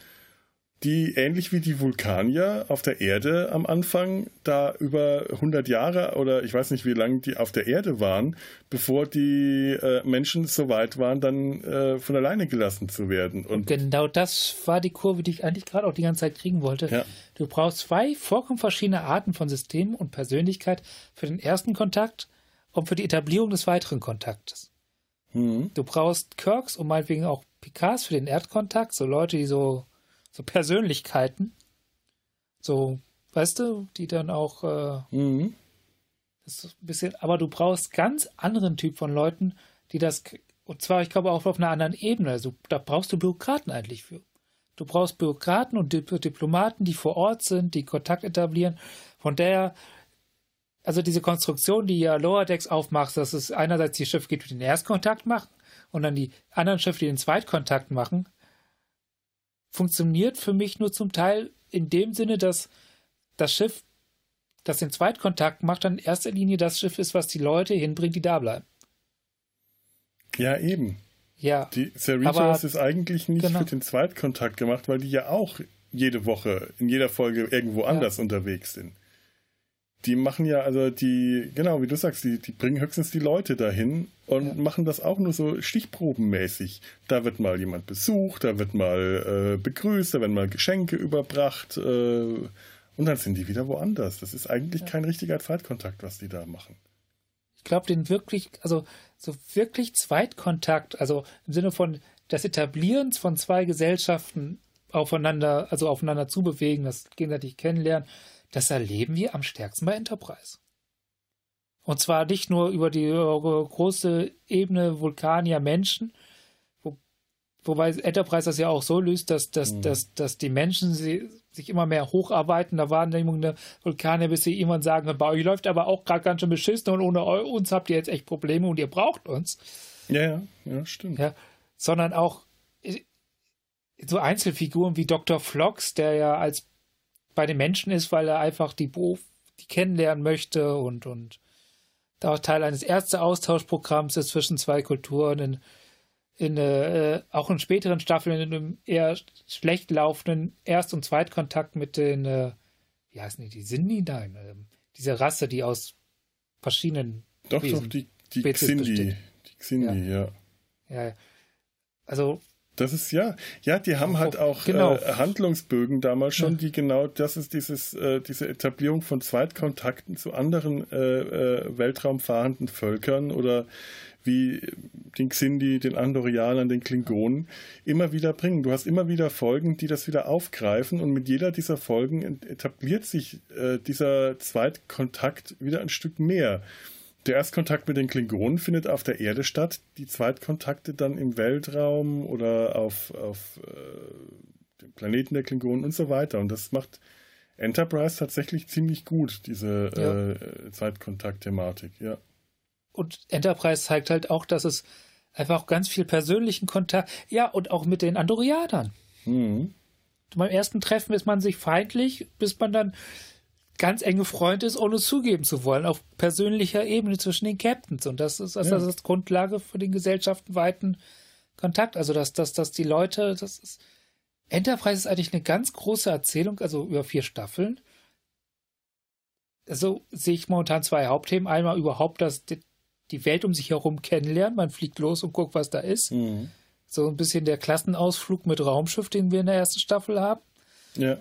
Speaker 1: die ähnlich wie die Vulkanier auf der Erde am Anfang da über 100 Jahre oder ich weiß nicht wie lange die auf der Erde waren, bevor die äh, Menschen so weit waren, dann äh, von alleine gelassen zu werden.
Speaker 2: Und, genau das war die Kurve, die ich eigentlich gerade auch die ganze Zeit kriegen wollte. Ja. Du brauchst zwei vollkommen verschiedene Arten von Systemen und Persönlichkeit für den ersten Kontakt und für die Etablierung des weiteren Kontaktes. Mhm. Du brauchst Kirks und meinetwegen auch Picards für den Erdkontakt, so Leute, die so so Persönlichkeiten. So, weißt du, die dann auch äh, mhm. das ein bisschen, aber du brauchst ganz anderen Typ von Leuten, die das, und zwar, ich glaube, auch auf einer anderen Ebene. Also da brauchst du Bürokraten eigentlich für. Du brauchst Bürokraten und Diplomaten, die vor Ort sind, die Kontakt etablieren. Von der, also diese Konstruktion, die ja Lower Decks aufmacht, dass es einerseits die Schiffe gibt, die den Erstkontakt machen und dann die anderen Schiffe, die den Zweitkontakt machen, funktioniert für mich nur zum Teil in dem Sinne, dass das Schiff, das den Zweitkontakt macht, dann in erster Linie das Schiff ist, was die Leute hinbringt, die da bleiben.
Speaker 1: Ja, eben.
Speaker 2: Ja.
Speaker 1: Die Cerritos ist eigentlich nicht genau. für den Zweitkontakt gemacht, weil die ja auch jede Woche, in jeder Folge irgendwo ja. anders unterwegs sind die machen ja, also die, genau, wie du sagst, die, die bringen höchstens die Leute dahin und ja. machen das auch nur so stichprobenmäßig. Da wird mal jemand besucht, da wird mal äh, begrüßt, da werden mal Geschenke überbracht äh, und dann sind die wieder woanders. Das ist eigentlich ja. kein richtiger Zweitkontakt, was die da machen.
Speaker 2: Ich glaube, den wirklich, also so wirklich Zweitkontakt, also im Sinne von des Etablierens von zwei Gesellschaften aufeinander, also aufeinander zubewegen, das gegenseitig kennenlernen, das erleben wir am stärksten bei Enterprise. Und zwar nicht nur über die große Ebene Vulkanier Menschen, wo, wobei Enterprise das ja auch so löst, dass, dass, mhm. dass, dass die Menschen sie, sich immer mehr hocharbeiten. Da Wahrnehmung der Vulkane, bis sie irgendwann sagen, bei euch läuft aber auch gerade ganz schön beschissen und ohne uns habt ihr jetzt echt Probleme und ihr braucht uns.
Speaker 1: Ja, ja, ja, stimmt. Ja,
Speaker 2: sondern auch äh, so Einzelfiguren wie Dr. Flox, der ja als bei den Menschen ist, weil er einfach die Beruf, die kennenlernen möchte und, und da auch Teil eines Ärzteaustauschprogramms ist zwischen zwei Kulturen in, in äh, auch in späteren Staffeln in einem eher schlecht laufenden Erst- und Zweitkontakt mit den, äh, wie heißen die, die Sindhi? Nein, äh, diese Rasse, die aus verschiedenen
Speaker 1: Doch, Wesen, doch, die, die Xindi. Die Xindi, ja.
Speaker 2: ja. Ja, also
Speaker 1: das ist ja, ja, die haben halt auch genau. äh, Handlungsbögen damals schon, ja. die genau, das ist dieses, äh, diese Etablierung von Zweitkontakten zu anderen äh, äh weltraumfahrenden Völkern oder wie den Xindi, den Andorianern, den Klingonen immer wieder bringen. Du hast immer wieder Folgen, die das wieder aufgreifen und mit jeder dieser Folgen etabliert sich äh, dieser Zweitkontakt wieder ein Stück mehr. Der Erstkontakt mit den Klingonen findet auf der Erde statt, die Zweitkontakte dann im Weltraum oder auf, auf äh, dem Planeten der Klingonen und so weiter. Und das macht Enterprise tatsächlich ziemlich gut, diese ja. äh, Zeitkontakt-Thematik, ja.
Speaker 2: Und Enterprise zeigt halt auch, dass es einfach ganz viel persönlichen Kontakt, ja, und auch mit den Andorianern. Mhm. Beim ersten Treffen ist man sich feindlich, bis man dann ganz enge Freund ist, ohne zugeben zu wollen, auf persönlicher Ebene zwischen den Captains. Und das ist, das, ja. das ist Grundlage für den gesellschaftenweiten Kontakt. Also, dass, dass, dass die Leute, das ist. Enterprise ist eigentlich eine ganz große Erzählung, also über vier Staffeln. Also sehe ich momentan zwei Hauptthemen. Einmal überhaupt dass die, die Welt um sich herum kennenlernen. Man fliegt los und guckt, was da ist. Mhm. So ein bisschen der Klassenausflug mit Raumschiff, den wir in der ersten Staffel haben.
Speaker 1: Ja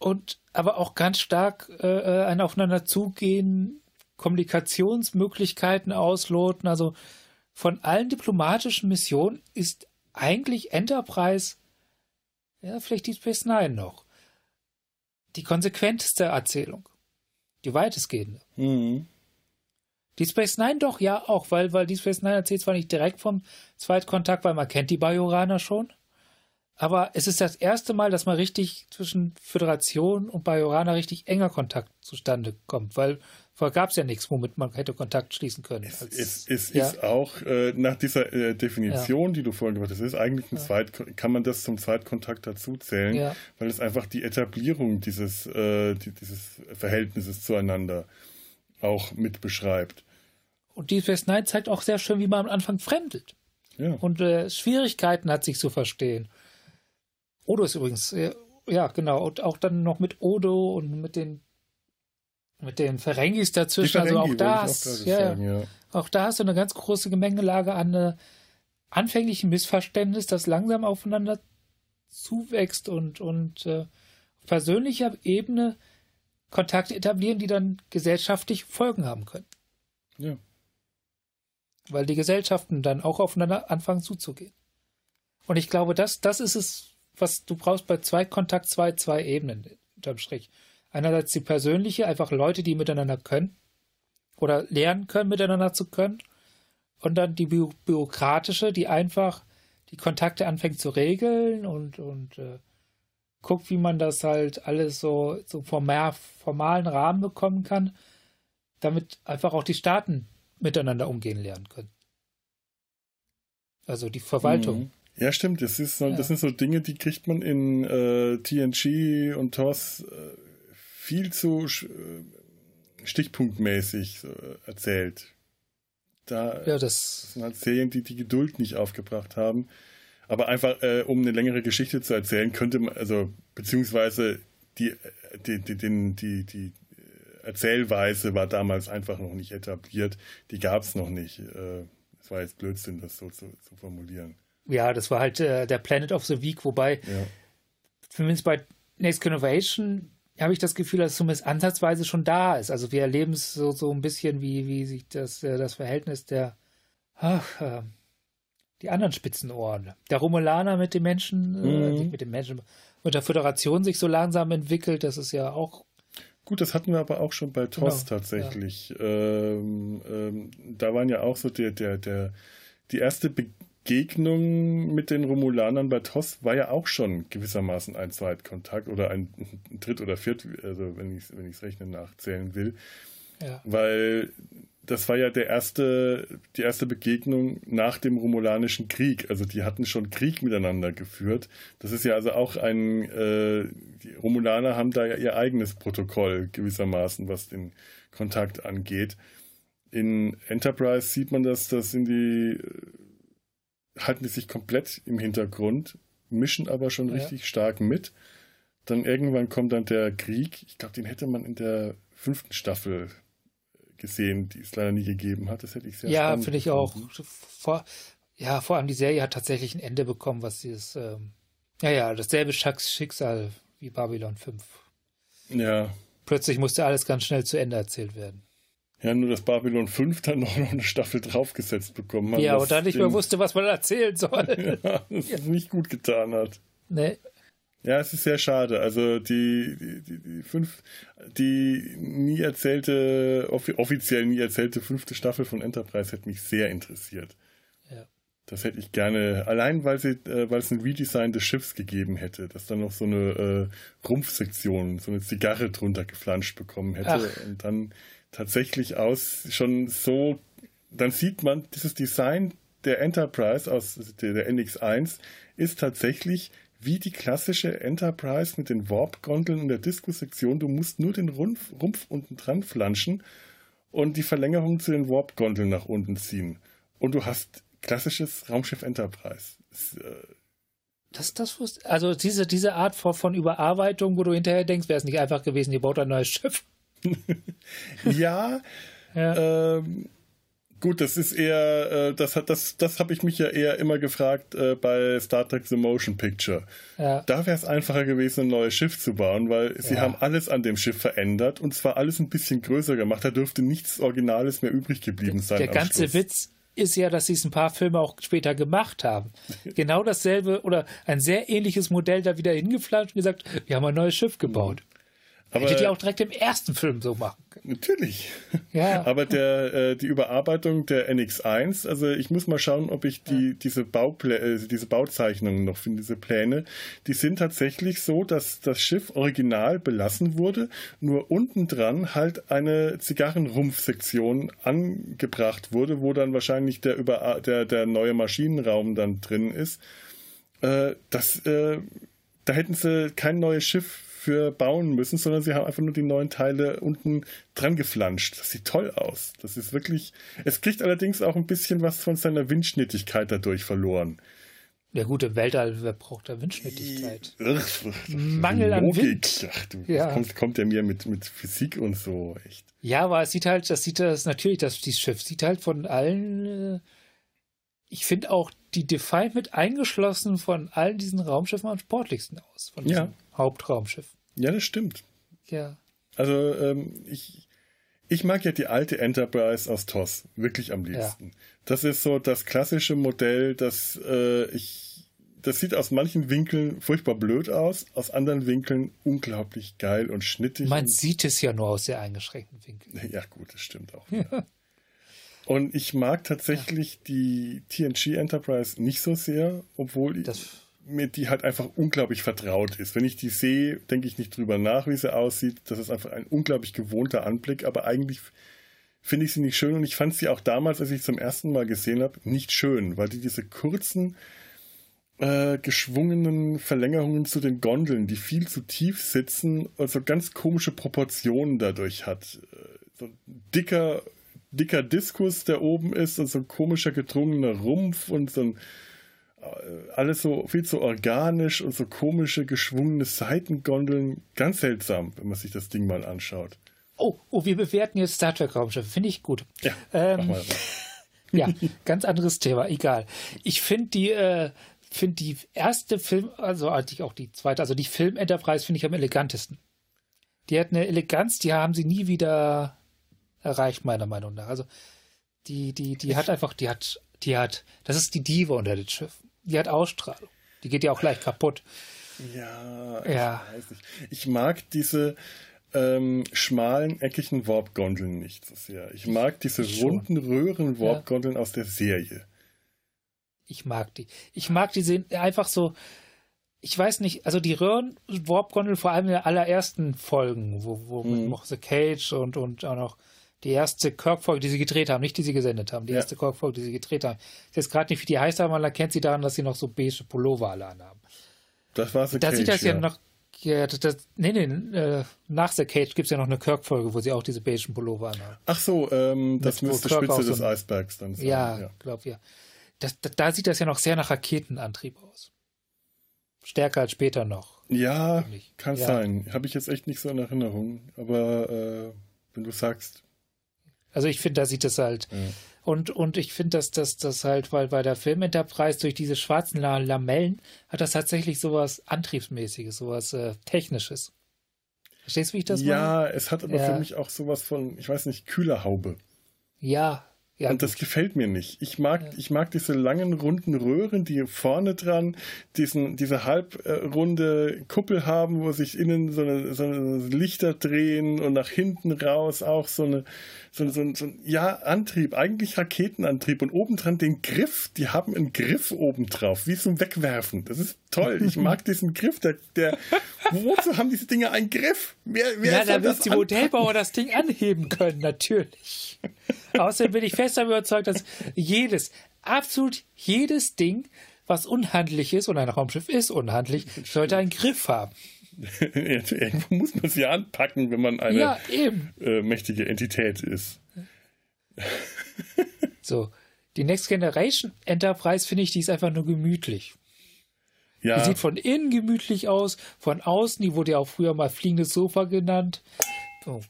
Speaker 2: und aber auch ganz stark äh, ein Aufeinander zugehen, Kommunikationsmöglichkeiten ausloten. Also von allen diplomatischen Missionen ist eigentlich Enterprise, ja, vielleicht die Space Nine noch, die konsequenteste Erzählung. Die weitestgehende. Mhm. Die Space Nine doch, ja, auch, weil, weil die Space Nine erzählt zwar nicht direkt vom Zweitkontakt, weil man kennt die Bajoraner schon. Aber es ist das erste Mal, dass mal richtig zwischen Föderation und Bajorana richtig enger Kontakt zustande kommt, weil vorher gab es ja nichts, womit man hätte Kontakt schließen können.
Speaker 1: Es, als, es, es ja. ist auch äh, nach dieser äh, Definition, ja. die du vorhin gemacht hast, ist eigentlich ein ja. Zweit, kann man das zum Zweitkontakt dazu zählen, weil es einfach die Etablierung dieses, äh, die, dieses Verhältnisses zueinander auch mit beschreibt.
Speaker 2: Und die West Night zeigt auch sehr schön, wie man am Anfang fremdelt. Und äh, Schwierigkeiten hat, sich zu verstehen. Odo ist übrigens, äh, ja, genau, und auch dann noch mit Odo und mit den mit den Ferengis dazwischen, Ferengi, also auch da, hast, ja, sagen, ja. auch da hast du eine ganz große Gemengelage an äh, anfänglichen Missverständnis, das langsam aufeinander zuwächst und, und äh, auf persönlicher Ebene Kontakte etablieren, die dann gesellschaftlich Folgen haben können.
Speaker 1: Ja.
Speaker 2: Weil die Gesellschaften dann auch aufeinander anfangen zuzugehen. Und ich glaube, das, das ist es, was du brauchst bei Zweitkontakt zwei, zwei Ebenen unterm Strich. Einerseits die persönliche, einfach Leute, die miteinander können oder lernen können, miteinander zu können. Und dann die bü bürokratische, die einfach die Kontakte anfängt zu regeln und, und äh, guckt, wie man das halt alles so, so mehr formalen Rahmen bekommen kann, damit einfach auch die Staaten miteinander umgehen lernen können. Also die Verwaltung. Mhm.
Speaker 1: Ja, stimmt. Das, ist so, ja. das sind so Dinge, die kriegt man in äh, TNG und TOS äh, viel zu äh, stichpunktmäßig erzählt. Da
Speaker 2: ja, das
Speaker 1: sind halt Serien, die die Geduld nicht aufgebracht haben. Aber einfach, äh, um eine längere Geschichte zu erzählen, könnte man, also, beziehungsweise die, die, die, die, die, die Erzählweise war damals einfach noch nicht etabliert. Die gab es noch nicht. Äh, es war jetzt Blödsinn, das so zu, zu formulieren
Speaker 2: ja, das war halt äh, der Planet of the Week, wobei ja. zumindest bei Next Generation habe ich das Gefühl, dass es zumindest ansatzweise schon da ist. Also wir erleben es so, so ein bisschen, wie, wie sich das, äh, das Verhältnis der ach, äh, die anderen Spitzenohren. Der Romulaner mit den Menschen, äh, mhm. mit den Menschen, mit der Föderation sich so langsam entwickelt, das ist ja auch
Speaker 1: Gut, das hatten wir aber auch schon bei TOS genau, tatsächlich. Ja. Ähm, ähm, da waren ja auch so der, der, der, die erste Be Begegnung mit den Romulanern bei TOS war ja auch schon gewissermaßen ein Zweitkontakt oder ein, Dritt- oder Viert, also wenn ich es wenn rechnen nachzählen will. Ja. Weil das war ja der erste, die erste Begegnung nach dem Romulanischen Krieg. Also die hatten schon Krieg miteinander geführt. Das ist ja also auch ein, äh, die Romulaner haben da ja ihr eigenes Protokoll gewissermaßen, was den Kontakt angeht. In Enterprise sieht man das, das sind die, halten die sich komplett im Hintergrund, mischen aber schon ja. richtig stark mit. Dann irgendwann kommt dann der Krieg. Ich glaube, den hätte man in der fünften Staffel gesehen, die es leider nie gegeben hat. Das hätte ich sehr
Speaker 2: Ja, finde ich auch. Vor, ja, vor allem die Serie hat tatsächlich ein Ende bekommen, was dieses, ähm, ja, ja, dasselbe Schicksal wie Babylon 5.
Speaker 1: Ja.
Speaker 2: Plötzlich musste alles ganz schnell zu Ende erzählt werden.
Speaker 1: Ja, nur dass Babylon 5 dann noch eine Staffel draufgesetzt bekommen hat.
Speaker 2: Ja, und dann nicht mehr wusste, was man erzählen soll.
Speaker 1: ja, das ja. nicht gut getan hat.
Speaker 2: Nee.
Speaker 1: Ja, es ist sehr schade. Also die, die, die, die fünf, die nie erzählte, offiziell nie erzählte fünfte Staffel von Enterprise hätte mich sehr interessiert.
Speaker 2: Ja.
Speaker 1: Das hätte ich gerne, allein weil sie, äh, weil es ein Redesign des Schiffs gegeben hätte, dass dann noch so eine äh, Rumpfsektion, so eine Zigarre drunter geflanscht bekommen hätte Ach. und dann tatsächlich aus schon so, dann sieht man, dieses Design der Enterprise aus der, der NX1 ist tatsächlich wie die klassische Enterprise mit den Warp-Gondeln und der Diskussektion. Du musst nur den Rumpf, Rumpf unten dran flanschen und die Verlängerung zu den Warp-Gondeln nach unten ziehen. Und du hast klassisches Raumschiff Enterprise. Das, äh,
Speaker 2: das, das also diese, diese Art von, von Überarbeitung, wo du hinterher denkst, wäre es nicht einfach gewesen, ihr baut ein neues Schiff.
Speaker 1: ja, ja. Ähm, Gut, das ist eher, äh, das hat, das, das habe ich mich ja eher immer gefragt äh, bei Star Trek The Motion Picture. Ja. Da wäre es einfacher gewesen, ein neues Schiff zu bauen, weil sie ja. haben alles an dem Schiff verändert und zwar alles ein bisschen größer gemacht. Da dürfte nichts Originales mehr übrig geblieben sein.
Speaker 2: Der ganze
Speaker 1: Schluss.
Speaker 2: Witz ist ja, dass sie es ein paar Filme auch später gemacht haben. genau dasselbe oder ein sehr ähnliches Modell da wieder hingeflanscht und gesagt, wir haben ein neues Schiff gebaut. Aber, Hättet ihr auch direkt im ersten Film so machen können.
Speaker 1: Natürlich. Ja. Aber der, äh, die Überarbeitung der NX1, also ich muss mal schauen, ob ich die, ja. diese, Bauplä äh, diese Bauzeichnungen noch finde, diese Pläne, die sind tatsächlich so, dass das Schiff original belassen wurde, nur unten dran halt eine Zigarrenrumpfsektion angebracht wurde, wo dann wahrscheinlich der, über, der, der neue Maschinenraum dann drin ist. Äh, das, äh, da hätten sie kein neues Schiff für bauen müssen, sondern sie haben einfach nur die neuen Teile unten dran geflanscht. Das sieht toll aus. Das ist wirklich. Es kriegt allerdings auch ein bisschen was von seiner Windschnittigkeit dadurch verloren.
Speaker 2: Ja gut, im Weltall braucht er Windschnittigkeit. Mangel an Wind.
Speaker 1: Ach, du, ja. kommt, kommt ja mir mit, mit Physik und so, echt.
Speaker 2: Ja, aber es sieht halt, das sieht das natürlich, das dieses Schiff sieht halt von allen, äh, ich finde auch die Defy mit eingeschlossen von allen diesen Raumschiffen am sportlichsten aus. Von ja. Hauptraumschiff.
Speaker 1: Ja, das stimmt.
Speaker 2: Ja.
Speaker 1: Also ähm, ich, ich mag ja die alte Enterprise aus TOS wirklich am liebsten. Ja. Das ist so das klassische Modell, das äh, ich das sieht aus manchen Winkeln furchtbar blöd aus, aus anderen Winkeln unglaublich geil und schnittig.
Speaker 2: Man sieht es ja nur aus sehr eingeschränkten Winkeln.
Speaker 1: Ja, gut, das stimmt auch. Ja. und ich mag tatsächlich ja. die TNG Enterprise nicht so sehr, obwohl das mir die halt einfach unglaublich vertraut ist. Wenn ich die sehe, denke ich nicht drüber nach, wie sie aussieht. Das ist einfach ein unglaublich gewohnter Anblick, aber eigentlich finde ich sie nicht schön und ich fand sie auch damals, als ich zum ersten Mal gesehen habe, nicht schön, weil die diese kurzen, äh, geschwungenen Verlängerungen zu den Gondeln, die viel zu tief sitzen und so ganz komische Proportionen dadurch hat. Äh, so ein dicker, dicker Diskus, der oben ist und so ein komischer gedrungener Rumpf und so ein äh, alles so viel zu organisch und so komische, geschwungene Seitengondeln. Ganz seltsam, wenn man sich das Ding mal anschaut.
Speaker 2: Oh, oh wir bewerten jetzt Star Trek Raumschiffe. Finde ich gut.
Speaker 1: Ja, ähm,
Speaker 2: ja, ganz anderes Thema. Egal. Ich finde die, äh, finde die erste Film, also eigentlich auch die zweite, also die Film Enterprise finde ich am elegantesten. Die hat eine Eleganz, die haben sie nie wieder erreicht, meiner Meinung nach. Also die, die, die hat einfach, die hat, die hat, das ist die Diva unter den Schiffen die hat Ausstrahlung. Die geht ja auch gleich kaputt.
Speaker 1: Ja, ja. Ich, weiß nicht. ich mag diese ähm, schmalen, eckigen Warp-Gondeln nicht so sehr. Ich mag diese ich runden Röhren-Warp-Gondeln ja. aus der Serie.
Speaker 2: Ich mag die. Ich mag die sehen einfach so, ich weiß nicht, also die Röhren-Warp-Gondel vor allem in den allerersten Folgen, wo, wo mhm. noch The Cage und, und auch noch die erste Kirk-Folge, die sie gedreht haben, nicht die sie gesendet haben, die ja. erste Kirk-Folge, die sie gedreht haben. Ich weiß gerade nicht, wie die heißt, aber man erkennt sie daran, dass sie noch so beige Pullover alle anhaben.
Speaker 1: Das war The
Speaker 2: da
Speaker 1: Cage,
Speaker 2: sieht das ja,
Speaker 1: ja
Speaker 2: noch, ja, das, das, nee, nee, äh, nach The Cage gibt es ja noch eine Kirk-Folge, wo sie auch diese beigen Pullover anhaben.
Speaker 1: Ach so, ähm, das Mit, müsste Spitze des Eisbergs dann sein.
Speaker 2: Ja, ja. glaub ja. Das, das, da sieht das ja noch sehr nach Raketenantrieb aus. Stärker als später noch.
Speaker 1: Ja, kann ja. sein. Habe ich jetzt echt nicht so in Erinnerung. Aber äh, wenn du sagst.
Speaker 2: Also ich finde, da sieht es halt. Ja. Und, und ich finde, dass das dass halt, weil bei der Film Enterprise durch diese schwarzen Lamellen hat das tatsächlich sowas Antriebsmäßiges, sowas äh, Technisches. Verstehst du, wie ich das
Speaker 1: ja, meine? Ja, es hat aber ja. für mich auch sowas von, ich weiß nicht, Kühlerhaube.
Speaker 2: Ja, ja,
Speaker 1: und das gefällt mir nicht. Ich mag, ja. ich mag diese langen, runden Röhren, die vorne dran diesen, diese halbrunde Kuppel haben, wo sich innen so eine, so eine Lichter drehen und nach hinten raus auch so eine, so, so, so ein, ja, Antrieb, eigentlich Raketenantrieb und obendran den Griff, die haben einen Griff obendrauf, wie zum Wegwerfen. Das ist toll. Ich mag diesen Griff, der, der, wozu haben diese Dinge einen Griff?
Speaker 2: Wer, wer ja, damit die Modellbauer das Ding anheben können, natürlich. Außerdem bin ich fest davon überzeugt, dass jedes, absolut jedes Ding, was unhandlich ist, und ein Raumschiff ist unhandlich, sollte einen Griff haben.
Speaker 1: Irgendwo muss man sie anpacken, wenn man eine ja, äh, mächtige Entität ist.
Speaker 2: so, die Next Generation Enterprise finde ich, die ist einfach nur gemütlich. Ja. Die sieht von innen gemütlich aus, von außen, die wurde ja auch früher mal fliegendes Sofa genannt. So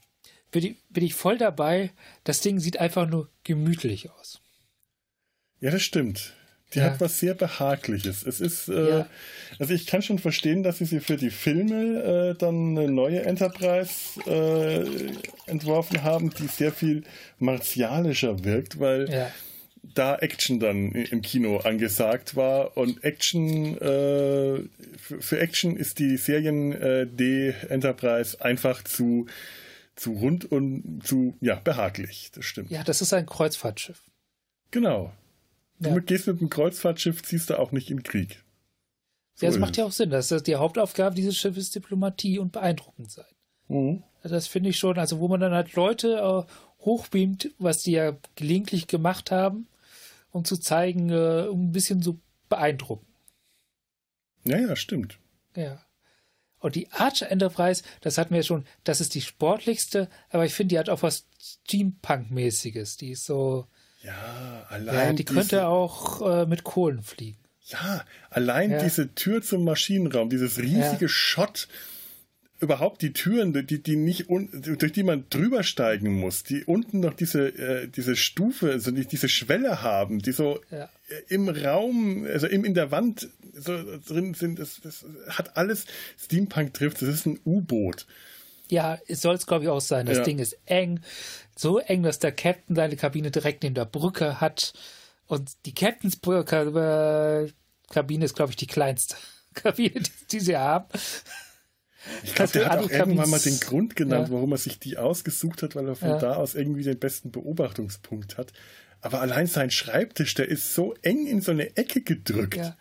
Speaker 2: bin ich, bin ich voll dabei. Das Ding sieht einfach nur gemütlich aus.
Speaker 1: Ja, das stimmt. Die ja. hat was sehr Behagliches. Es ist, äh, ja. also ich kann schon verstehen, dass sie sie für die Filme äh, dann eine neue Enterprise äh, entworfen haben, die sehr viel martialischer wirkt, weil ja. Da Action dann im Kino angesagt war und Action äh, für, für, Action ist die Serien äh, D Enterprise einfach zu zu rund und zu ja, behaglich. Das stimmt.
Speaker 2: Ja, das ist ein Kreuzfahrtschiff.
Speaker 1: Genau. Du ja. gehst mit einem Kreuzfahrtschiff, ziehst du auch nicht in Krieg.
Speaker 2: So ja, das macht ja auch Sinn. Das ist die Hauptaufgabe dieses Schiffes Diplomatie und beeindruckend sein. Mhm. Das finde ich schon, also wo man dann halt Leute äh, hochbeamt, was die ja gelegentlich gemacht haben, um zu zeigen, äh, ein bisschen so beeindrucken.
Speaker 1: Ja, ja, stimmt.
Speaker 2: Ja. Und die Archer Enterprise, das hatten wir ja schon, das ist die sportlichste, aber ich finde, die hat auch was Steampunk-mäßiges. Die ist so.
Speaker 1: Ja, allein.
Speaker 2: Ja, die könnte diese, auch äh, mit Kohlen fliegen.
Speaker 1: Ja, allein ja. diese Tür zum Maschinenraum, dieses riesige ja. Schott, überhaupt die Türen, die, die nicht durch die man drüber steigen muss, die unten noch diese, äh, diese Stufe, also die, diese Schwelle haben, die so ja. im Raum, also im, in der Wand so drin sind, das, das hat alles Steampunk trifft, das ist ein U-Boot.
Speaker 2: Ja, es soll es, glaube ich, auch sein. Das ja. Ding ist eng. So eng, dass der Captain seine Kabine direkt neben der Brücke hat. Und die Captains äh, Kabine ist, glaube ich, die kleinste Kabine, die, die sie haben.
Speaker 1: Ich glaube, der hat auch irgendwann mal den Grund genannt, ja. warum er sich die ausgesucht hat, weil er von ja. da aus irgendwie den besten Beobachtungspunkt hat. Aber allein sein Schreibtisch, der ist so eng in so eine Ecke gedrückt. Ja.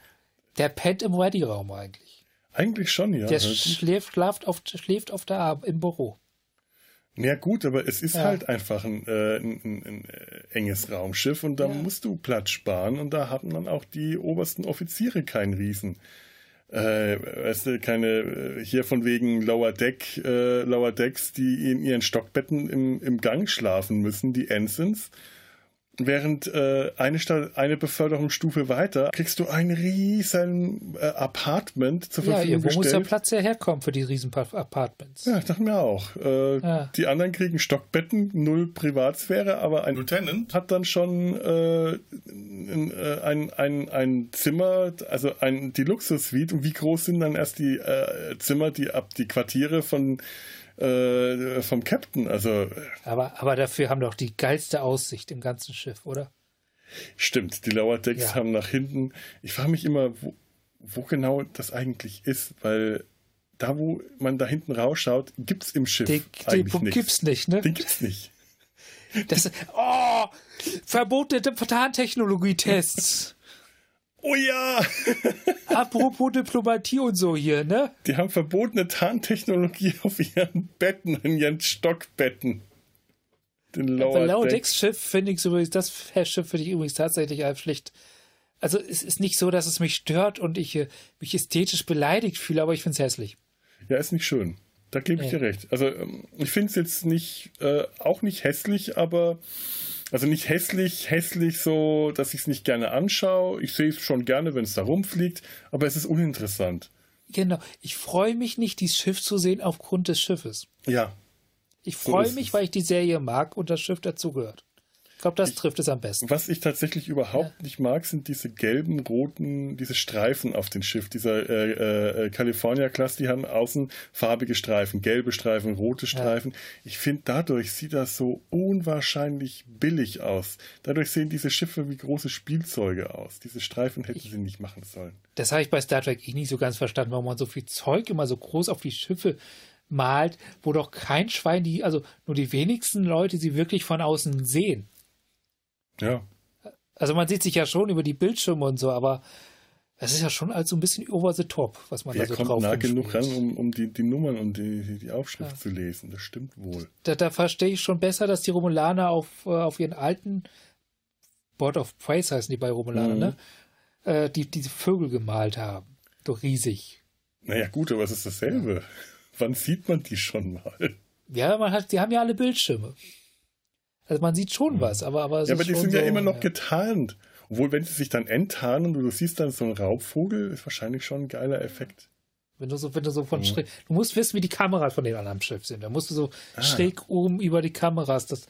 Speaker 2: Der pennt im Ready-Raum eigentlich.
Speaker 1: Eigentlich schon, ja.
Speaker 2: Der schläft, schläft, auf, schläft auf der im Büro.
Speaker 1: Ja gut, aber es ist ja. halt einfach ein, äh, ein, ein, ein, äh, enges Raumschiff und da musst du Platz sparen und da haben dann auch die obersten Offiziere keinen Riesen äh, weißt du, keine, äh, hier von wegen Lower Deck, äh, Lower Decks, die in ihren Stockbetten im, im Gang schlafen müssen, die Ensigns. Während äh, eine, eine Beförderungsstufe weiter kriegst du ein riesen äh, Apartment zur Verfügung ja,
Speaker 2: wo gestellt. muss der Platz ja herkommen für die riesen Apartments?
Speaker 1: Ja, ich dachte mir auch. Äh, ja. Die anderen kriegen Stockbetten, null Privatsphäre, aber ein Lieutenant hat dann schon äh, äh, ein, ein, ein Zimmer, also ein, die Luxussuite. Und wie groß sind dann erst die äh, Zimmer, die ab die Quartiere von äh, vom Captain. Also,
Speaker 2: aber, aber dafür haben doch die geilste Aussicht im ganzen Schiff, oder?
Speaker 1: Stimmt, die Lower Decks ja. haben nach hinten. Ich frage mich immer, wo, wo genau das eigentlich ist, weil da, wo man da hinten rausschaut, gibt es im Schiff den, eigentlich den
Speaker 2: nichts. gibt's nicht, ne?
Speaker 1: Den gibt's nicht.
Speaker 2: Das, oh, verbotene Tarntechnologie-Tests.
Speaker 1: Oh ja!
Speaker 2: Apropos Diplomatie und so hier, ne?
Speaker 1: Die haben verbotene Tarntechnologie auf ihren Betten, in ihren Stockbetten.
Speaker 2: Den Lower, Lower Decks Schiff finde ich übrigens, das Schiff finde ich übrigens tatsächlich einfach schlicht. Also es ist nicht so, dass es mich stört und ich äh, mich ästhetisch beleidigt fühle, aber ich finde es hässlich.
Speaker 1: Ja, ist nicht schön. Da gebe ich dir recht. Also ähm, ich finde es jetzt nicht, äh, auch nicht hässlich, aber also nicht hässlich, hässlich so, dass ich es nicht gerne anschaue. Ich sehe es schon gerne, wenn es da rumfliegt, aber es ist uninteressant.
Speaker 2: Genau. Ich freue mich nicht, dieses Schiff zu sehen aufgrund des Schiffes.
Speaker 1: Ja.
Speaker 2: Ich freue so mich, es. weil ich die Serie mag und das Schiff dazugehört. Ich glaube, das trifft es am besten.
Speaker 1: Was ich tatsächlich überhaupt ja. nicht mag, sind diese gelben, roten, diese Streifen auf dem Schiff. Dieser äh, äh, California Class, die haben außen farbige Streifen, gelbe Streifen, rote Streifen. Ja. Ich finde, dadurch sieht das so unwahrscheinlich billig aus. Dadurch sehen diese Schiffe wie große Spielzeuge aus. Diese Streifen hätten ich, sie nicht machen sollen.
Speaker 2: Das habe ich bei Star Trek eh nicht so ganz verstanden, warum man so viel Zeug immer so groß auf die Schiffe malt, wo doch kein Schwein die, also nur die wenigsten Leute sie wirklich von außen sehen.
Speaker 1: Ja.
Speaker 2: Also man sieht sich ja schon über die Bildschirme und so, aber es ist ja schon als so ein bisschen over the top, was man
Speaker 1: Wer
Speaker 2: da so
Speaker 1: kommt
Speaker 2: drauf
Speaker 1: nah genug ran, um, um die, die Nummern und die, die Aufschrift ja. zu lesen. Das stimmt wohl.
Speaker 2: Da, da verstehe ich schon besser, dass die Romulaner auf, äh, auf ihren alten Board of Praise heißen die bei Romulaner, mhm. ne? Äh, die diese Vögel gemalt haben. Doch riesig.
Speaker 1: Naja, gut, aber es ist dasselbe. Ja. Wann sieht man die schon mal?
Speaker 2: Ja, man hat, die haben ja alle Bildschirme. Also man sieht schon was, aber aber
Speaker 1: Ja, aber die sind
Speaker 2: so,
Speaker 1: ja immer noch ja. getarnt. Obwohl, wenn sie sich dann enttarnen und du siehst dann so einen Raubvogel, ist wahrscheinlich schon ein geiler Effekt.
Speaker 2: Wenn du so, wenn du so von mhm. schräg, du musst wissen, wie die Kameras von den anderen Schiff sind. Da musst du so ah. schräg oben über die Kameras. Das,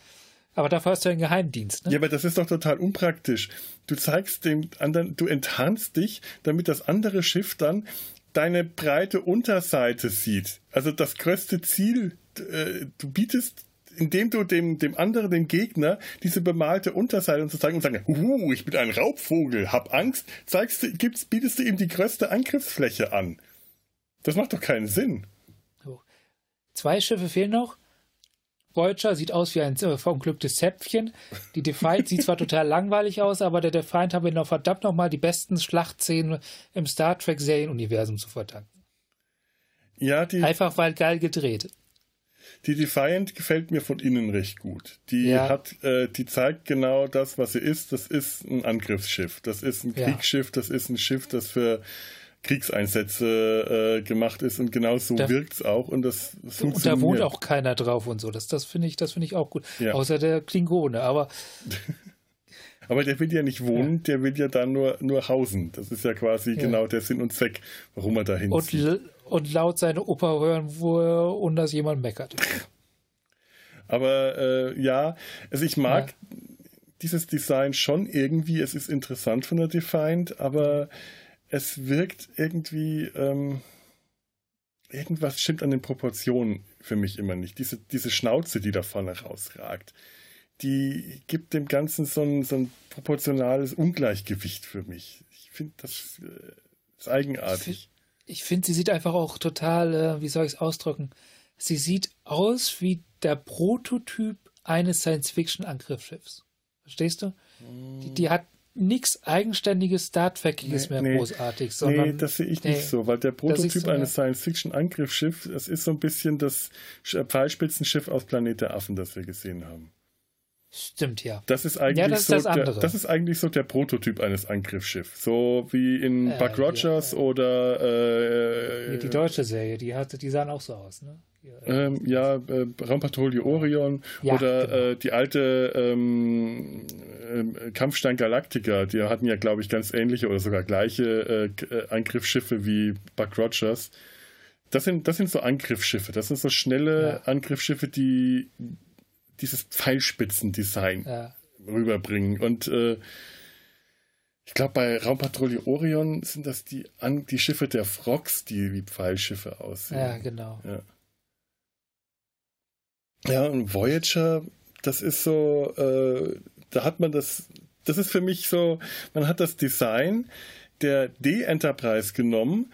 Speaker 2: aber dafür hast du ja einen Geheimdienst. Ne?
Speaker 1: Ja, aber das ist doch total unpraktisch. Du zeigst dem anderen, du enttarnst dich, damit das andere Schiff dann deine breite Unterseite sieht. Also das größte Ziel, äh, du bietest indem du dem, dem anderen, dem Gegner, diese bemalte Unterseite und zu zeigen und sagen, uh, ich bin ein Raubvogel, hab Angst, zeigst du, gibst, bietest du ihm die größte Angriffsfläche an. Das macht doch keinen Sinn.
Speaker 2: So. Zwei Schiffe fehlen noch. Voyager sieht aus wie ein äh, verunglücktes Zäpfchen. Die Defiant sieht zwar total langweilig aus, aber der Defiant habe noch verdammt nochmal die besten Schlachtszenen im Star Trek Serienuniversum zu verdanken.
Speaker 1: Ja, die.
Speaker 2: Einfach weil geil gedreht.
Speaker 1: Die Defiant gefällt mir von innen recht gut. Die ja. hat, äh, die zeigt genau das, was sie ist. Das ist ein Angriffsschiff. Das ist ein Kriegsschiff. Das ist ein Schiff, das für Kriegseinsätze äh, gemacht ist und genau so wirkt es auch und das, funktioniert. Und
Speaker 2: da wohnt auch keiner drauf und so. Das, das finde ich, das ich auch gut. Ja. Außer der Klingone, aber.
Speaker 1: aber der will ja nicht wohnen, ja. der will ja da nur, nur hausen. Das ist ja quasi ja. genau der Sinn und Zweck, warum er dahin
Speaker 2: und,
Speaker 1: zieht
Speaker 2: und laut seine Oper hören, wo und dass jemand meckert.
Speaker 1: Aber äh, ja, also ich mag ja. dieses Design schon irgendwie. Es ist interessant von der Defined, aber es wirkt irgendwie. Ähm, irgendwas stimmt an den Proportionen für mich immer nicht. Diese, diese Schnauze, die da vorne rausragt, die gibt dem Ganzen so ein, so ein proportionales Ungleichgewicht für mich. Ich finde das äh, ist eigenartig
Speaker 2: ich finde, sie sieht einfach auch total, äh, wie soll ich es ausdrücken? Sie sieht aus wie der Prototyp eines Science-Fiction-Angriffsschiffs. Verstehst du? Die, die hat nichts eigenständiges, Star Trekiges nee, mehr nee, großartig. Sondern,
Speaker 1: nee, das sehe ich nee, nicht so, weil der Prototyp so, eines Science-Fiction-Angriffsschiffs, das ist so ein bisschen das Pfeilspitzenschiff aus Planet der Affen, das wir gesehen haben.
Speaker 2: Stimmt, ja.
Speaker 1: Das ist eigentlich, ja, das so, ist das, der, das ist eigentlich so der Prototyp eines Angriffsschiffs. So wie in äh, Buck Rogers ja, ja. oder
Speaker 2: äh, die deutsche Serie, die hatte, die sahen auch so aus, ne?
Speaker 1: Ähm, ja, äh, Raumpatrouille Orion ja, oder genau. äh, die alte ähm, äh, Kampfstein Galactica, die hatten ja, glaube ich, ganz ähnliche oder sogar gleiche äh, äh, Angriffsschiffe wie Buck Rogers. Das sind, das sind so Angriffsschiffe, das sind so schnelle ja. Angriffsschiffe, die dieses Pfeilspitzendesign ja. rüberbringen. Und äh, ich glaube, bei Raumpatrouille Orion sind das die, An die Schiffe der Frogs, die wie Pfeilschiffe aussehen.
Speaker 2: Ja, genau.
Speaker 1: Ja, ja und Voyager, das ist so, äh, da hat man das, das ist für mich so, man hat das Design der D-Enterprise genommen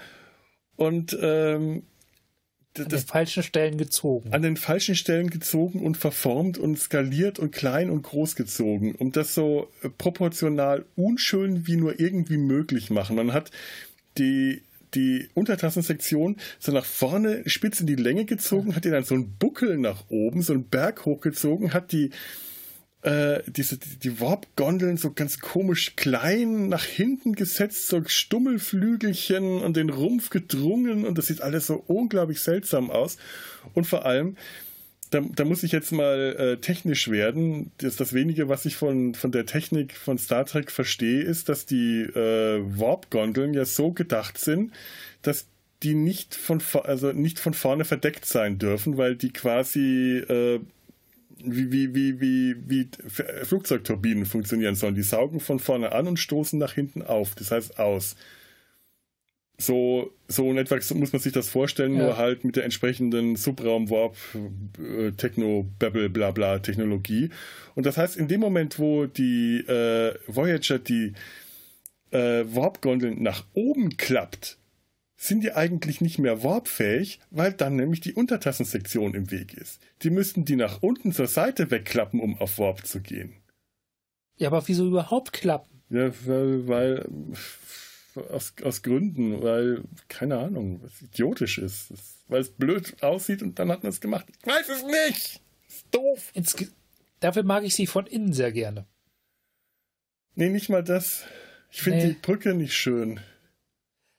Speaker 1: und ähm,
Speaker 2: an den falschen Stellen gezogen.
Speaker 1: An den falschen Stellen gezogen und verformt und skaliert und klein und groß gezogen, um das so äh, proportional unschön wie nur irgendwie möglich machen. Man hat die die Untertassensektion so nach vorne spitz in die Länge gezogen, hat die dann so einen Buckel nach oben, so einen Berg hochgezogen, hat die äh, diese, die Warp-Gondeln so ganz komisch klein nach hinten gesetzt, so Stummelflügelchen und den Rumpf gedrungen und das sieht alles so unglaublich seltsam aus. Und vor allem, da, da muss ich jetzt mal äh, technisch werden. Das, das wenige, was ich von, von der Technik von Star Trek verstehe, ist, dass die äh, Warp-Gondeln ja so gedacht sind, dass die nicht von, also nicht von vorne verdeckt sein dürfen, weil die quasi äh, wie, wie, wie, wie, wie Flugzeugturbinen funktionieren sollen. Die saugen von vorne an und stoßen nach hinten auf, das heißt aus. So, so in etwa muss man sich das vorstellen, ja. nur halt mit der entsprechenden Subraum-Warp, äh. Und das heißt, in dem Moment, wo die äh, Voyager die äh, Warp-Gondeln nach oben klappt, sind die eigentlich nicht mehr warpfähig, weil dann nämlich die Untertassensektion im Weg ist. Die müssten die nach unten zur Seite wegklappen, um auf Warp zu gehen.
Speaker 2: Ja, aber wieso überhaupt klappen?
Speaker 1: Ja, weil, weil aus, aus Gründen, weil, keine Ahnung, was idiotisch ist. Weil es blöd aussieht und dann hat man es gemacht. Ich weiß es nicht! Ist doof.
Speaker 2: Ins Dafür mag ich sie von innen sehr gerne.
Speaker 1: Nee, nicht mal das. Ich finde nee. die Brücke nicht schön.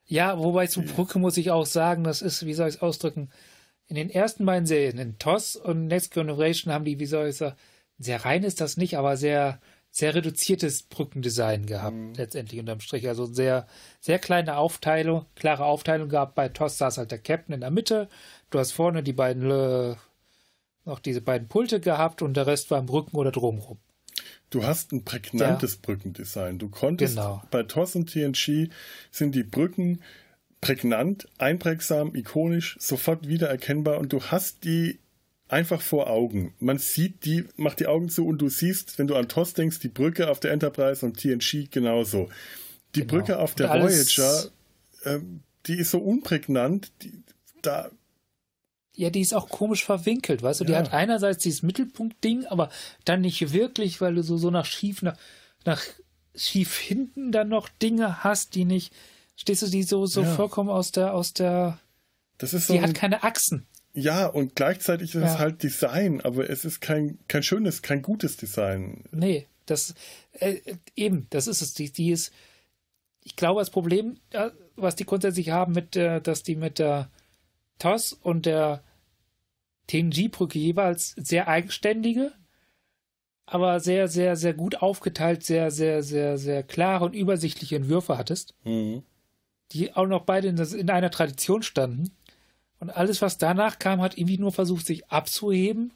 Speaker 2: Ja, wobei zu Brücke muss ich auch sagen, das ist, wie soll ich es ausdrücken, in den ersten beiden Serien, in TOS und Next Generation, haben die, wie soll ich sagen, sehr rein ist das nicht, aber sehr, sehr reduziertes Brückendesign gehabt, mhm. letztendlich unterm Strich. Also sehr, sehr kleine Aufteilung, klare Aufteilung gehabt. Bei TOS saß halt der Captain in der Mitte. Du hast vorne die beiden, äh, noch diese beiden Pulte gehabt und der Rest war im Rücken oder drumherum.
Speaker 1: Du hast ein prägnantes ja. Brückendesign. Du konntest genau. bei TOS und TNG sind die Brücken prägnant, einprägsam, ikonisch, sofort wiedererkennbar und du hast die einfach vor Augen. Man sieht die, macht die Augen zu und du siehst, wenn du an TOS denkst, die Brücke auf der Enterprise und TNG genauso. Die genau. Brücke auf der Voyager, äh, die ist so unprägnant, die, da
Speaker 2: ja, die ist auch komisch verwinkelt, weißt du? Ja. Die hat einerseits dieses Mittelpunktding, aber dann nicht wirklich, weil du so, so nach schief, nach, nach schief hinten dann noch Dinge hast, die nicht, stehst du die so, so ja. vollkommen aus der, aus der,
Speaker 1: das ist so
Speaker 2: die hat keine Achsen.
Speaker 1: Ja, und gleichzeitig ist ja. es halt Design, aber es ist kein, kein schönes, kein gutes Design.
Speaker 2: Nee, das, äh, eben, das ist es. Die, die ist, ich glaube, das Problem, was die grundsätzlich haben mit, äh, dass die mit der TOS und der TNG-Brücke jeweils sehr eigenständige, aber sehr, sehr, sehr gut aufgeteilt, sehr, sehr, sehr, sehr klare und übersichtliche Entwürfe hattest, mhm. die auch noch beide in, in einer Tradition standen. Und alles, was danach kam, hat irgendwie nur versucht, sich abzuheben,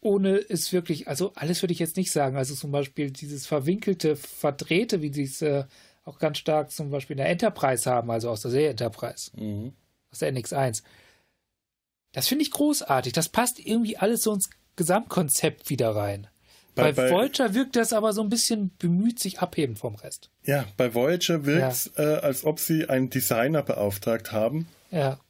Speaker 2: ohne es wirklich, also alles würde ich jetzt nicht sagen. Also zum Beispiel dieses verwinkelte, verdrehte, wie sie es äh, auch ganz stark zum Beispiel in der Enterprise haben, also aus der Serie Enterprise, mhm. aus der NX1 das finde ich großartig. Das passt irgendwie alles so ins Gesamtkonzept wieder rein. Bei, bei, Voyager wirkt das aber so ein bisschen bemüht, sich abheben vom Rest.
Speaker 1: Ja, bei Voyager wirkt es, ja. äh, als ob sie einen Designer beauftragt haben.
Speaker 2: Ja.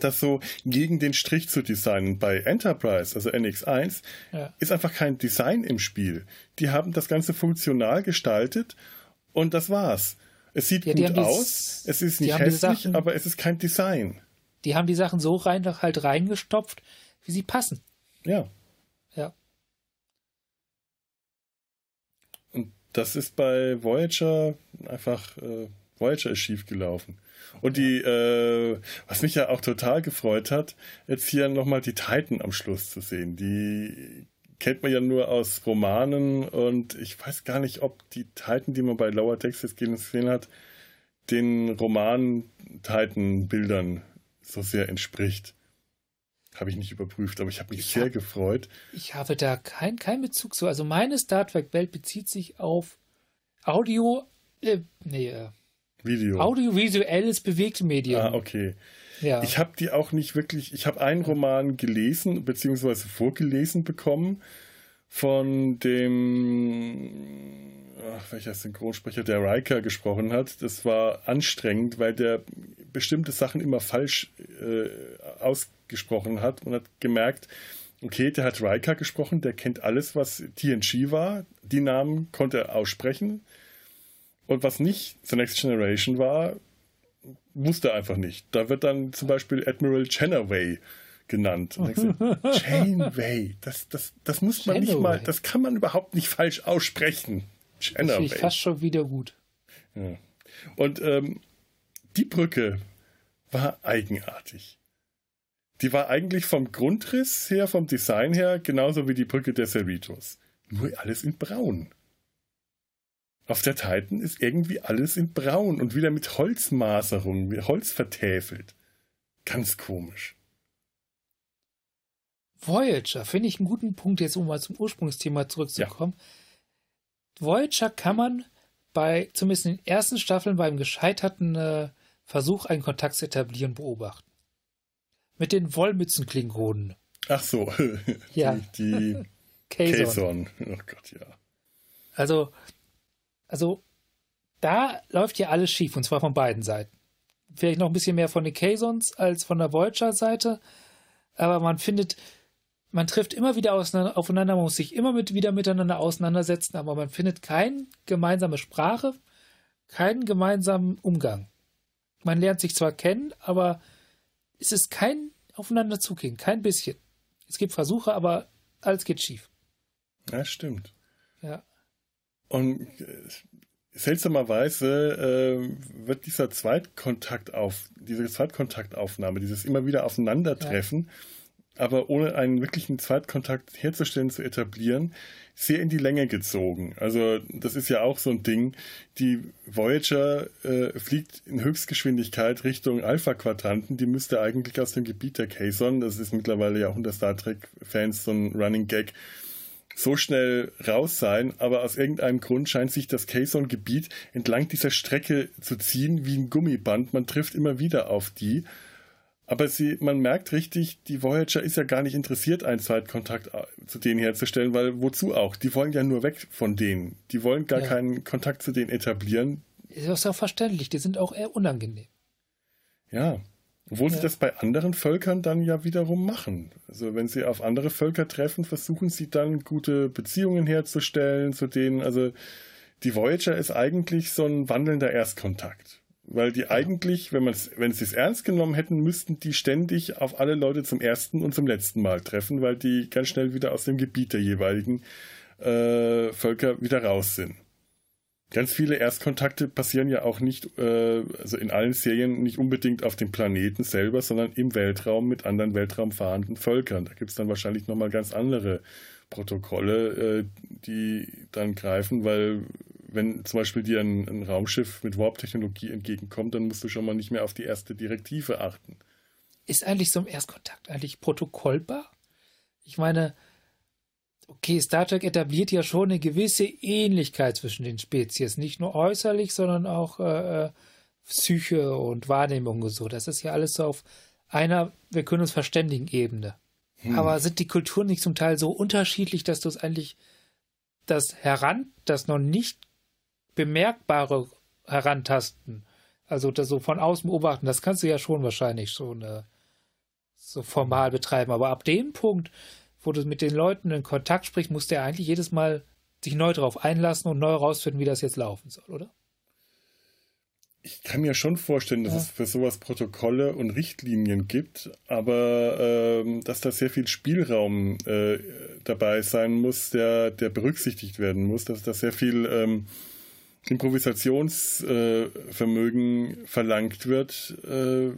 Speaker 1: Das so gegen den Strich zu designen. Bei Enterprise, also NX1, ja. ist einfach kein Design im Spiel. Die haben das Ganze funktional gestaltet und das war's. Es sieht ja, gut aus, es ist nicht hässlich, aber es ist kein Design.
Speaker 2: Die haben die Sachen so rein, halt reingestopft, wie sie passen.
Speaker 1: Ja.
Speaker 2: Ja.
Speaker 1: Und das ist bei Voyager einfach, äh, Voyager ist schief gelaufen. Und die, äh, was mich ja auch total gefreut hat, jetzt hier nochmal die Titan am Schluss zu sehen. Die kennt man ja nur aus Romanen und ich weiß gar nicht, ob die Titan, die man bei Lower Texas gesehen hat, den Roman Titan-Bildern so sehr entspricht. Habe ich nicht überprüft, aber ich habe mich ich sehr hab, gefreut.
Speaker 2: Ich habe da keinen kein Bezug zu. Also meine Star Trek-Welt bezieht sich auf Audio, äh, nee, äh,
Speaker 1: Video.
Speaker 2: Audiovisuelles Bewegtmedium.
Speaker 1: Ah, okay. Ja. Ich habe die auch nicht wirklich, ich habe einen Roman gelesen, beziehungsweise vorgelesen bekommen von dem, ach, welcher Synchronsprecher, der Riker gesprochen hat. Das war anstrengend, weil der bestimmte Sachen immer falsch äh, ausgesprochen hat und hat gemerkt, okay, der hat Riker gesprochen, der kennt alles, was TNG war. Die Namen konnte er aussprechen. Und was nicht The Next Generation war, wusste er einfach nicht. Da wird dann zum Beispiel Admiral Chenaway genannt. Janeway, das, das, das muss man nicht mal, das kann man überhaupt nicht falsch aussprechen.
Speaker 2: Janeway. Das ich fast schon wieder gut.
Speaker 1: Ja. Und ähm, die Brücke war eigenartig. Die war eigentlich vom Grundriss her, vom Design her, genauso wie die Brücke der Cerritos. Nur alles in Braun. Auf der Titan ist irgendwie alles in Braun und wieder mit Holzmaserung, mit Holz vertäfelt. Ganz komisch.
Speaker 2: Voyager finde ich einen guten Punkt, jetzt um mal zum Ursprungsthema zurückzukommen. Ja. Voyager kann man bei, zumindest in den ersten Staffeln, beim gescheiterten äh, Versuch, einen Kontakt zu etablieren, beobachten. Mit den Wollmützenklingonen.
Speaker 1: Ach so, ja. die, die Kazon. Oh Gott, ja.
Speaker 2: Also, also, da läuft ja alles schief, und zwar von beiden Seiten. Vielleicht noch ein bisschen mehr von den Kazons als von der Voyager-Seite, aber man findet, man trifft immer wieder aufeinander, man muss sich immer mit, wieder miteinander auseinandersetzen, aber man findet keine gemeinsame Sprache, keinen gemeinsamen Umgang. Man lernt sich zwar kennen, aber es ist kein aufeinander zugehen, kein bisschen. Es gibt Versuche, aber alles geht schief.
Speaker 1: Ja, stimmt.
Speaker 2: Ja.
Speaker 1: Und äh, seltsamerweise äh, wird dieser Zweitkontakt auf, diese Zweitkontaktaufnahme, dieses immer wieder Aufeinandertreffen, ja aber ohne einen wirklichen Zweitkontakt herzustellen, zu etablieren, sehr in die Länge gezogen. Also das ist ja auch so ein Ding. Die Voyager äh, fliegt in Höchstgeschwindigkeit Richtung Alpha-Quadranten. Die müsste eigentlich aus dem Gebiet der Kazon, das ist mittlerweile ja auch unter Star Trek-Fans so ein Running Gag, so schnell raus sein, aber aus irgendeinem Grund scheint sich das Kazon-Gebiet entlang dieser Strecke zu ziehen wie ein Gummiband. Man trifft immer wieder auf die. Aber sie, man merkt richtig, die Voyager ist ja gar nicht interessiert, einen Zweitkontakt äh, zu denen herzustellen, weil wozu auch? Die wollen ja nur weg von denen. Die wollen gar ja. keinen Kontakt zu denen etablieren.
Speaker 2: Ist auch verständlich, die sind auch eher unangenehm.
Speaker 1: Ja. Obwohl ja. sie das bei anderen Völkern dann ja wiederum machen. Also wenn sie auf andere Völker treffen, versuchen sie dann gute Beziehungen herzustellen zu denen. Also die Voyager ist eigentlich so ein wandelnder Erstkontakt. Weil die eigentlich, wenn, wenn sie es ernst genommen hätten, müssten die ständig auf alle Leute zum ersten und zum letzten Mal treffen, weil die ganz schnell wieder aus dem Gebiet der jeweiligen äh, Völker wieder raus sind. Ganz viele Erstkontakte passieren ja auch nicht, äh, also in allen Serien nicht unbedingt auf dem Planeten selber, sondern im Weltraum mit anderen weltraumfahrenden Völkern. Da gibt es dann wahrscheinlich nochmal ganz andere Protokolle, äh, die dann greifen, weil wenn zum Beispiel dir ein, ein Raumschiff mit Warp-Technologie entgegenkommt, dann musst du schon mal nicht mehr auf die erste Direktive achten.
Speaker 2: Ist eigentlich so ein Erstkontakt eigentlich protokollbar? Ich meine, okay, Star Trek etabliert ja schon eine gewisse Ähnlichkeit zwischen den Spezies, nicht nur äußerlich, sondern auch äh, äh Psyche und Wahrnehmung und so. Das ist ja alles so auf einer, wir können uns verständigen Ebene. Hm. Aber sind die Kulturen nicht zum Teil so unterschiedlich, dass du es eigentlich das heran, das noch nicht bemerkbare Herantasten, also das so von außen beobachten, das kannst du ja schon wahrscheinlich schon äh, so formal betreiben. Aber ab dem Punkt, wo du mit den Leuten in Kontakt sprichst, musst du ja eigentlich jedes Mal sich neu darauf einlassen und neu rausfinden, wie das jetzt laufen soll, oder?
Speaker 1: Ich kann mir schon vorstellen, dass ja. es für sowas Protokolle und Richtlinien gibt, aber ähm, dass da sehr viel Spielraum äh, dabei sein muss, der, der berücksichtigt werden muss, dass da sehr viel ähm, Improvisationsvermögen äh, verlangt wird, äh,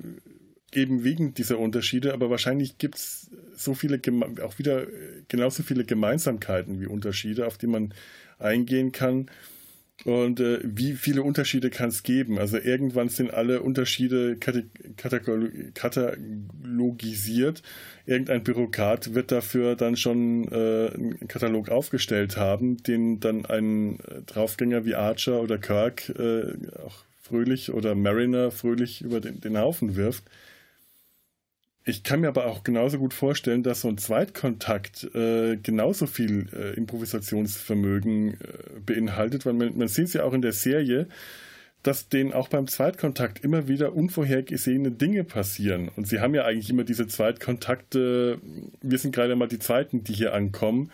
Speaker 1: eben wegen dieser Unterschiede, aber wahrscheinlich gibt es so viele, auch wieder genauso viele Gemeinsamkeiten wie Unterschiede, auf die man eingehen kann. Und äh, wie viele Unterschiede kann es geben? Also irgendwann sind alle Unterschiede katalogisiert. Irgendein Bürokrat wird dafür dann schon äh, einen Katalog aufgestellt haben, den dann ein äh, Draufgänger wie Archer oder Kirk äh, auch fröhlich oder Mariner fröhlich über den, den Haufen wirft. Ich kann mir aber auch genauso gut vorstellen, dass so ein Zweitkontakt äh, genauso viel äh, Improvisationsvermögen äh, beinhaltet, weil man, man sieht es ja auch in der Serie, dass denen auch beim Zweitkontakt immer wieder unvorhergesehene Dinge passieren. Und sie haben ja eigentlich immer diese Zweitkontakte, wir sind gerade mal die Zweiten, die hier ankommen.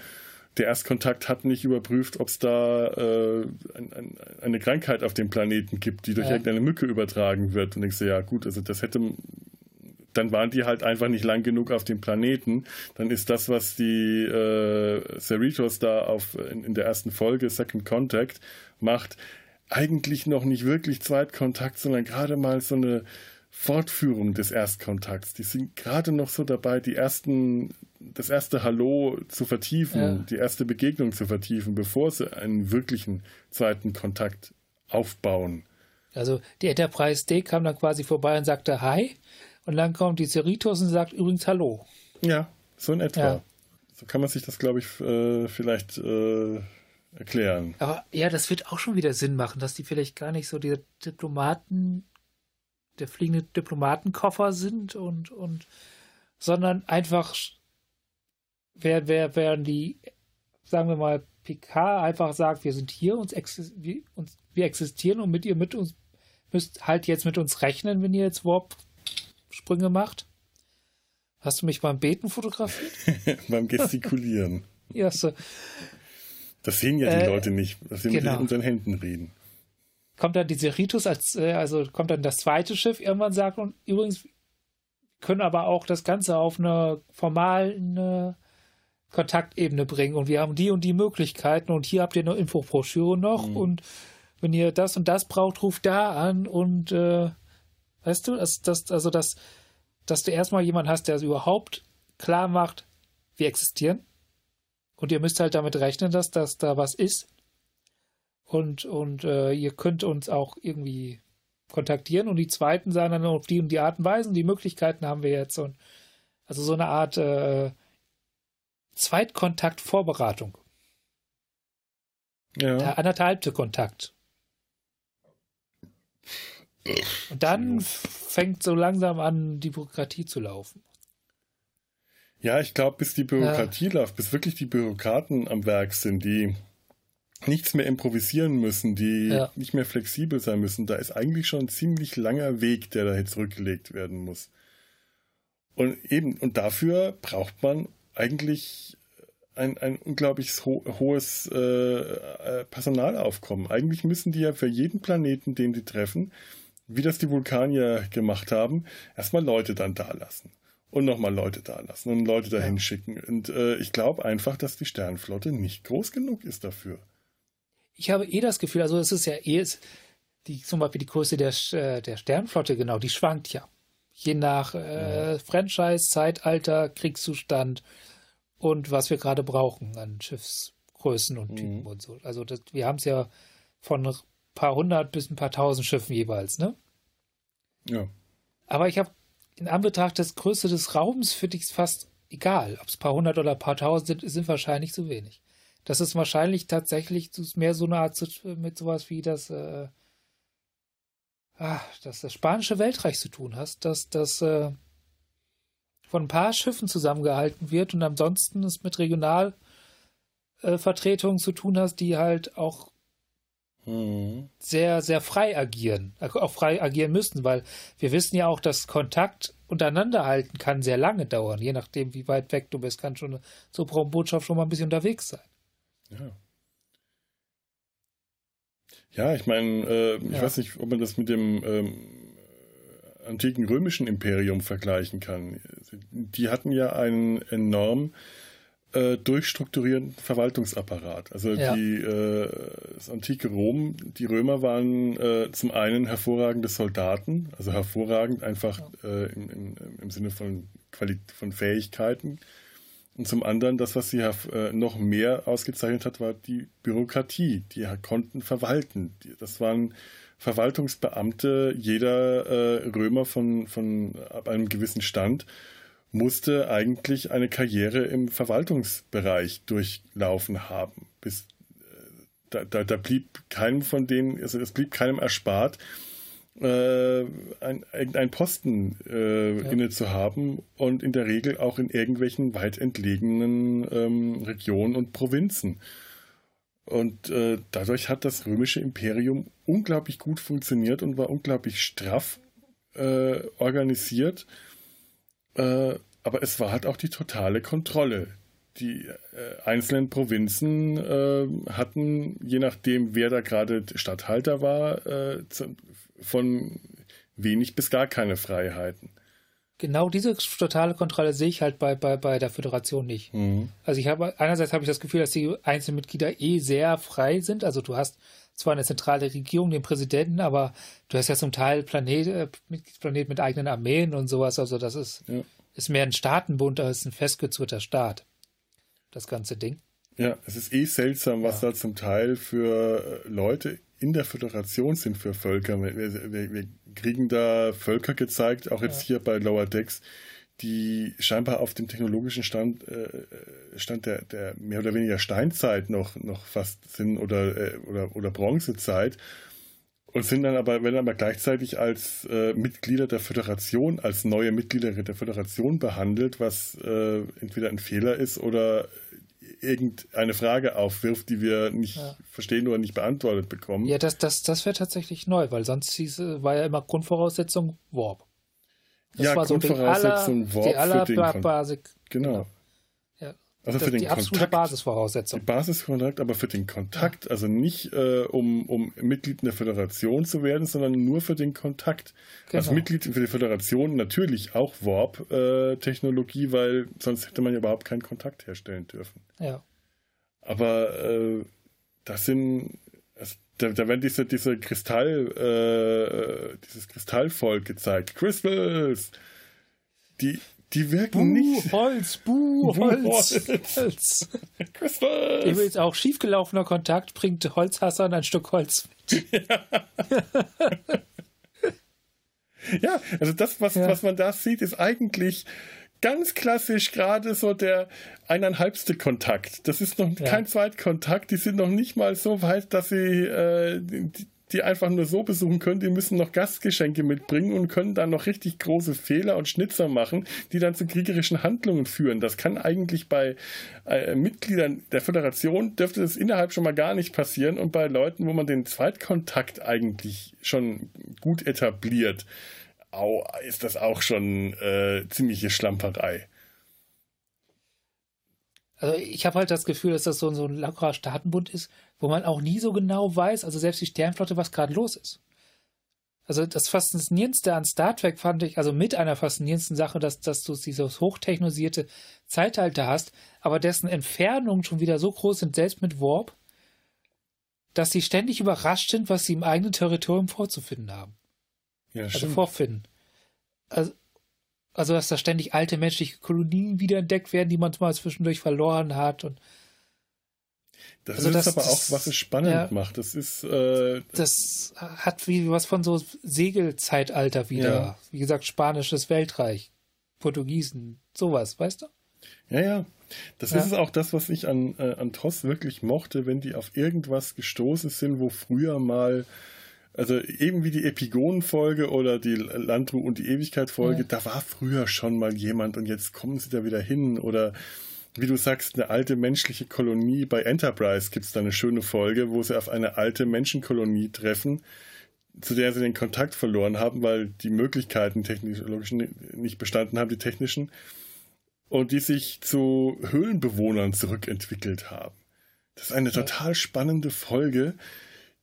Speaker 1: Der Erstkontakt hat nicht überprüft, ob es da äh, ein, ein, eine Krankheit auf dem Planeten gibt, die durch ja. irgendeine Mücke übertragen wird. Und denkst du, ja gut, also das hätte dann waren die halt einfach nicht lang genug auf dem Planeten. Dann ist das, was die äh, Cerritos da auf, in, in, der ersten Folge Second Contact macht, eigentlich noch nicht wirklich Zweitkontakt, sondern gerade mal so eine Fortführung des Erstkontakts. Die sind gerade noch so dabei, die ersten, das erste Hallo zu vertiefen, ja. die erste Begegnung zu vertiefen, bevor sie einen wirklichen zweiten Kontakt aufbauen.
Speaker 2: Also die Enterprise D kam dann quasi vorbei und sagte Hi. Und dann kommt die Cerritos und sagt übrigens Hallo.
Speaker 1: Ja, so in etwa. Ja. So kann man sich das, glaube ich, äh, vielleicht äh, erklären.
Speaker 2: Aber ja, das wird auch schon wieder Sinn machen, dass die vielleicht gar nicht so die Diplomaten, der fliegende Diplomatenkoffer sind und, und sondern einfach wer, wer, wären die, sagen wir mal, PK einfach sagt, wir sind hier, uns, wir, uns, wir existieren und mit ihr mit uns müsst halt jetzt mit uns rechnen, wenn ihr jetzt Warp-Sprünge macht. Hast du mich beim Beten fotografiert?
Speaker 1: beim Gestikulieren.
Speaker 2: ja, so.
Speaker 1: Das sehen ja die äh, Leute nicht, dass wir genau. mit unseren Händen reden.
Speaker 2: Kommt dann diese Ritus als, äh, also kommt dann das zweite Schiff irgendwann sagt und übrigens können aber auch das Ganze auf eine formale Kontaktebene bringen und wir haben die und die Möglichkeiten und hier habt ihr eine Infobroschüre noch mhm. und wenn ihr das und das braucht, ruft da an und äh, weißt du, das, das, also das, dass du erstmal jemanden hast, der es überhaupt klar macht, wir existieren und ihr müsst halt damit rechnen, dass das da was ist. Und, und äh, ihr könnt uns auch irgendwie kontaktieren. Und die zweiten sagen dann auf die und die Art und Weise. Die Möglichkeiten haben wir jetzt. Und also so eine Art äh, Zweitkontakt-Vorberatung. Ja. Der anderthalbte Kontakt. Und dann fängt so langsam an, die Bürokratie zu laufen.
Speaker 1: Ja, ich glaube, bis die Bürokratie ja. läuft, bis wirklich die Bürokraten am Werk sind, die nichts mehr improvisieren müssen, die ja. nicht mehr flexibel sein müssen, da ist eigentlich schon ein ziemlich langer Weg, der da jetzt zurückgelegt werden muss. Und eben, und dafür braucht man eigentlich ein, ein unglaublich ho hohes äh, äh, Personalaufkommen. Eigentlich müssen die ja für jeden Planeten, den die treffen, wie das die Vulkanier gemacht haben, erstmal Leute dann da lassen und nochmal Leute da lassen und Leute dahin ja. schicken. Und äh, ich glaube einfach, dass die Sternflotte nicht groß genug ist dafür.
Speaker 2: Ich habe eh das Gefühl, also es ist ja eh, die, zum Beispiel die Größe der, äh, der Sternflotte, genau, die schwankt ja. Je nach äh, ja. Franchise, Zeitalter, Kriegszustand und was wir gerade brauchen an Schiffsgrößen und Typen mhm. und so. Also das, wir haben es ja von paar hundert bis ein paar tausend Schiffen jeweils, ne?
Speaker 1: Ja.
Speaker 2: Aber ich habe in Anbetracht des Größe des Raums finde ich es fast egal. Ob es paar hundert oder paar tausend sind, sind wahrscheinlich zu wenig. Das ist wahrscheinlich tatsächlich mehr so eine Art mit sowas wie das, äh, dass das spanische Weltreich zu tun hast, dass das äh, von ein paar Schiffen zusammengehalten wird und ansonsten es mit Regionalvertretungen äh, zu tun hast, die halt auch mhm. sehr, sehr frei agieren, äh, auch frei agieren müssen, weil wir wissen ja auch, dass Kontakt untereinander halten kann sehr lange dauern, je nachdem, wie weit weg du bist, kann schon eine so Botschaft schon mal ein bisschen unterwegs sein.
Speaker 1: Ja. Ja, ich meine, äh, ich ja. weiß nicht, ob man das mit dem ähm, antiken römischen Imperium vergleichen kann. Die hatten ja einen enorm äh, durchstrukturierten Verwaltungsapparat. Also ja. die, äh, das antike Rom, die Römer waren äh, zum einen hervorragende Soldaten, also hervorragend einfach äh, im, im, im, Sinne von, Quali von Fähigkeiten. Und zum anderen, das, was sie äh, noch mehr ausgezeichnet hat, war die Bürokratie. Die konnten verwalten. Das waren Verwaltungsbeamte, jeder äh, Römer von, von ab einem gewissen Stand musste eigentlich eine Karriere im Verwaltungsbereich durchlaufen haben. Bis, äh, da, da, da blieb keinem von denen, also es blieb keinem erspart, äh, ein, irgendeinen Posten äh, ja. inne zu haben und in der Regel auch in irgendwelchen weit entlegenen ähm, Regionen und Provinzen. Und äh, dadurch hat das römische Imperium unglaublich gut funktioniert und war unglaublich straff äh, organisiert. Äh, aber es war halt auch die totale Kontrolle. Die äh, einzelnen Provinzen äh, hatten, je nachdem, wer da gerade Statthalter war, äh, von wenig bis gar keine Freiheiten
Speaker 2: genau diese totale Kontrolle sehe ich halt bei, bei, bei der Föderation nicht. Mhm. Also ich habe einerseits habe ich das Gefühl, dass die einzelnen Mitglieder eh sehr frei sind. Also du hast zwar eine zentrale Regierung, den Präsidenten, aber du hast ja zum Teil Planet, äh, Planet mit eigenen Armeen und sowas. Also das ist, ja. ist mehr ein Staatenbund als ein festgezurrter Staat. Das ganze Ding.
Speaker 1: Ja, es ist eh seltsam, was ja. da zum Teil für äh, Leute in der Föderation sind für Völker. Wir, wir, wir kriegen da Völker gezeigt, auch jetzt ja. hier bei Lower Decks, die scheinbar auf dem technologischen Stand, äh, Stand der, der mehr oder weniger Steinzeit noch, noch fast sind oder, äh, oder, oder Bronzezeit und sind dann aber, werden aber gleichzeitig als äh, Mitglieder der Föderation, als neue Mitglieder der Föderation behandelt, was äh, entweder ein Fehler ist oder irgendeine Frage aufwirft, die wir nicht ja. verstehen oder nicht beantwortet bekommen.
Speaker 2: Ja, das, das, das wäre tatsächlich neu, weil sonst hieß, war ja immer Grundvoraussetzung Warp.
Speaker 1: Das ja, war Grundvoraussetzung so die aller, Warp die für den Basic. Genau. genau. Also für den die Kontakt,
Speaker 2: Basisvoraussetzung.
Speaker 1: Die Basiskontakt, aber für den Kontakt, also nicht äh, um, um Mitglied in der Föderation zu werden, sondern nur für den Kontakt. Genau. Als Mitglied für die Föderation natürlich auch Warp-Technologie, äh, weil sonst hätte man ja überhaupt keinen Kontakt herstellen dürfen.
Speaker 2: Ja.
Speaker 1: Aber äh, das sind, da, da werden diese, diese Kristall, äh, dieses Kristallvolk gezeigt. Crystals! Die, die wirken buh, nicht.
Speaker 2: Holz, buh, Holz. Holz. Crystals. Übrigens auch schiefgelaufener Kontakt bringt Holzhassern ein Stück Holz.
Speaker 1: Ja. ja, also das, was, ja. was man da sieht, ist eigentlich ganz klassisch gerade so der eineinhalbste Kontakt. Das ist noch ja. kein Zweitkontakt. Die sind noch nicht mal so weit, dass sie äh, die, die einfach nur so besuchen können, die müssen noch Gastgeschenke mitbringen und können dann noch richtig große Fehler und Schnitzer machen, die dann zu kriegerischen Handlungen führen. Das kann eigentlich bei äh, Mitgliedern der Föderation dürfte das innerhalb schon mal gar nicht passieren und bei Leuten, wo man den Zweitkontakt eigentlich schon gut etabliert, au, ist das auch schon äh, ziemliche Schlamperei.
Speaker 2: Also ich habe halt das Gefühl, dass das so, so ein lockerer Staatenbund ist, wo man auch nie so genau weiß, also selbst die Sternflotte, was gerade los ist. Also das Faszinierendste an Star Trek fand ich, also mit einer faszinierendsten Sache, dass, dass du dieses hochtechnisierte Zeitalter hast, aber dessen Entfernungen schon wieder so groß sind, selbst mit Warp, dass sie ständig überrascht sind, was sie im eigenen Territorium vorzufinden haben. Ja, also vorfinden. Also, also, dass da ständig alte menschliche Kolonien wiederentdeckt werden, die man mal zwischendurch verloren hat und
Speaker 1: das also ist das, aber auch, was es spannend ja, macht. Das ist. Äh,
Speaker 2: das hat wie was von so Segelzeitalter wieder. Ja. Wie gesagt, spanisches Weltreich, Portugiesen, sowas, weißt du?
Speaker 1: Ja, ja. Das ja. ist auch das, was ich an, äh, an TOS wirklich mochte, wenn die auf irgendwas gestoßen sind, wo früher mal also eben wie die Epigonenfolge oder die Landru und die Ewigkeit-Folge, ja. da war früher schon mal jemand und jetzt kommen sie da wieder hin. Oder wie du sagst, eine alte menschliche Kolonie. Bei Enterprise gibt es da eine schöne Folge, wo sie auf eine alte Menschenkolonie treffen, zu der sie den Kontakt verloren haben, weil die Möglichkeiten technologischen nicht bestanden haben, die technischen, und die sich zu Höhlenbewohnern zurückentwickelt haben. Das ist eine total spannende Folge,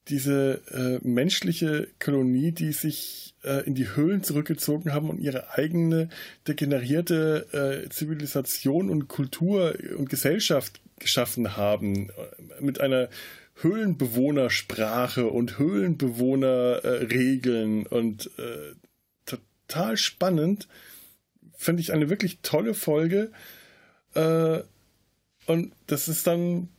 Speaker 1: diese äh, menschliche Kolonie, die sich äh, in die Höhlen zurückgezogen haben und ihre eigene degenerierte äh, Zivilisation und Kultur und Gesellschaft geschaffen haben, äh, mit einer Höhlenbewohnersprache und Höhlenbewohnerregeln und äh, total spannend. Finde ich eine wirklich tolle Folge. Äh, und das ist dann,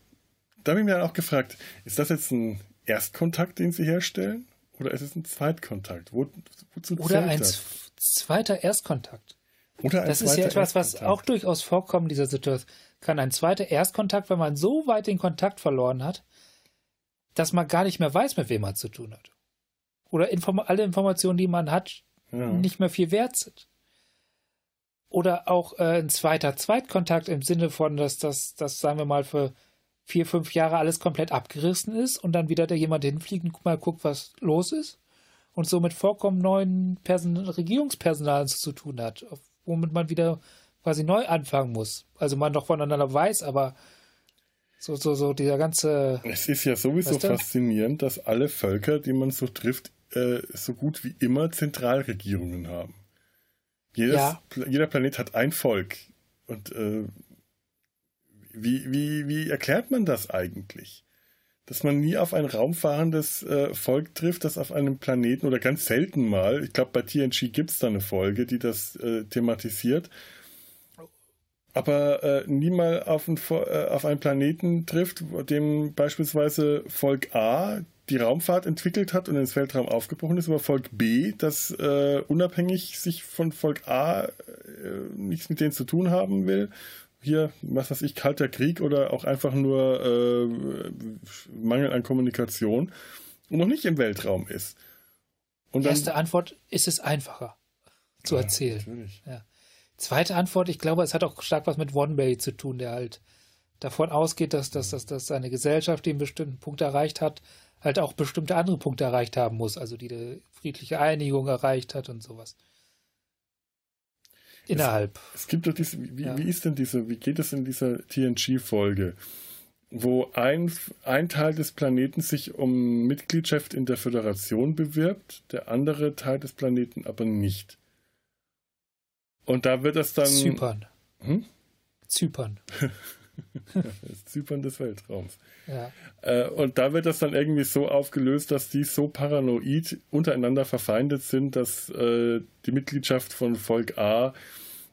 Speaker 1: da habe ich mir dann auch gefragt, ist das jetzt ein Erstkontakt, den sie herstellen? Oder ist es ein Zweitkontakt? Wo,
Speaker 2: wozu Oder ein das? zweiter Erstkontakt. Oder ein das ist ja etwas, was auch durchaus vorkommt in dieser Situation. Kann ein zweiter Erstkontakt, wenn man so weit den Kontakt verloren hat, dass man gar nicht mehr weiß, mit wem man zu tun hat. Oder Inform alle Informationen, die man hat, ja. nicht mehr viel wert sind. Oder auch äh, ein zweiter Zweitkontakt im Sinne von, dass das, das sagen wir mal, für vier, fünf Jahre alles komplett abgerissen ist und dann wieder da jemand hinfliegt und mal guckt, was los ist und somit vollkommen neuen Person Regierungspersonal zu tun hat, womit man wieder quasi neu anfangen muss. Also man noch voneinander weiß, aber so, so, so dieser ganze.
Speaker 1: Es ist ja sowieso faszinierend, dass alle Völker, die man so trifft, äh, so gut wie immer Zentralregierungen haben. Jedes, ja. Jeder Planet hat ein Volk. Und äh, wie, wie, wie erklärt man das eigentlich? Dass man nie auf ein raumfahrendes äh, Volk trifft, das auf einem Planeten oder ganz selten mal, ich glaube bei TNG gibt es da eine Folge, die das äh, thematisiert, aber äh, nie mal auf, ein, äh, auf einen Planeten trifft, dem beispielsweise Volk A die Raumfahrt entwickelt hat und ins Weltraum aufgebrochen ist, aber Volk B, das äh, unabhängig sich von Volk A äh, nichts mit denen zu tun haben will. Hier, was weiß ich, kalter Krieg oder auch einfach nur äh, Mangel an Kommunikation und noch nicht im Weltraum ist.
Speaker 2: Und Erste dann, Antwort ist es einfacher zu ja, erzählen. Ja. Zweite Antwort, ich glaube, es hat auch stark was mit One zu tun, der halt davon ausgeht, dass, dass, dass, dass seine Gesellschaft den bestimmten Punkt erreicht hat, halt auch bestimmte andere Punkte erreicht haben muss, also die eine friedliche Einigung erreicht hat und sowas. Innerhalb.
Speaker 1: Es, es gibt doch diese, wie, ja. wie ist denn diese, wie geht es in dieser TNG-Folge? wo ein, ein Teil des Planeten sich um Mitgliedschaft in der Föderation bewirbt, der andere Teil des Planeten aber nicht. Und da wird es dann.
Speaker 2: Zypern. Hm? Zypern.
Speaker 1: das Zypern des Weltraums. Ja. Äh, und da wird das dann irgendwie so aufgelöst, dass die so paranoid untereinander verfeindet sind, dass äh, die Mitgliedschaft von Volk A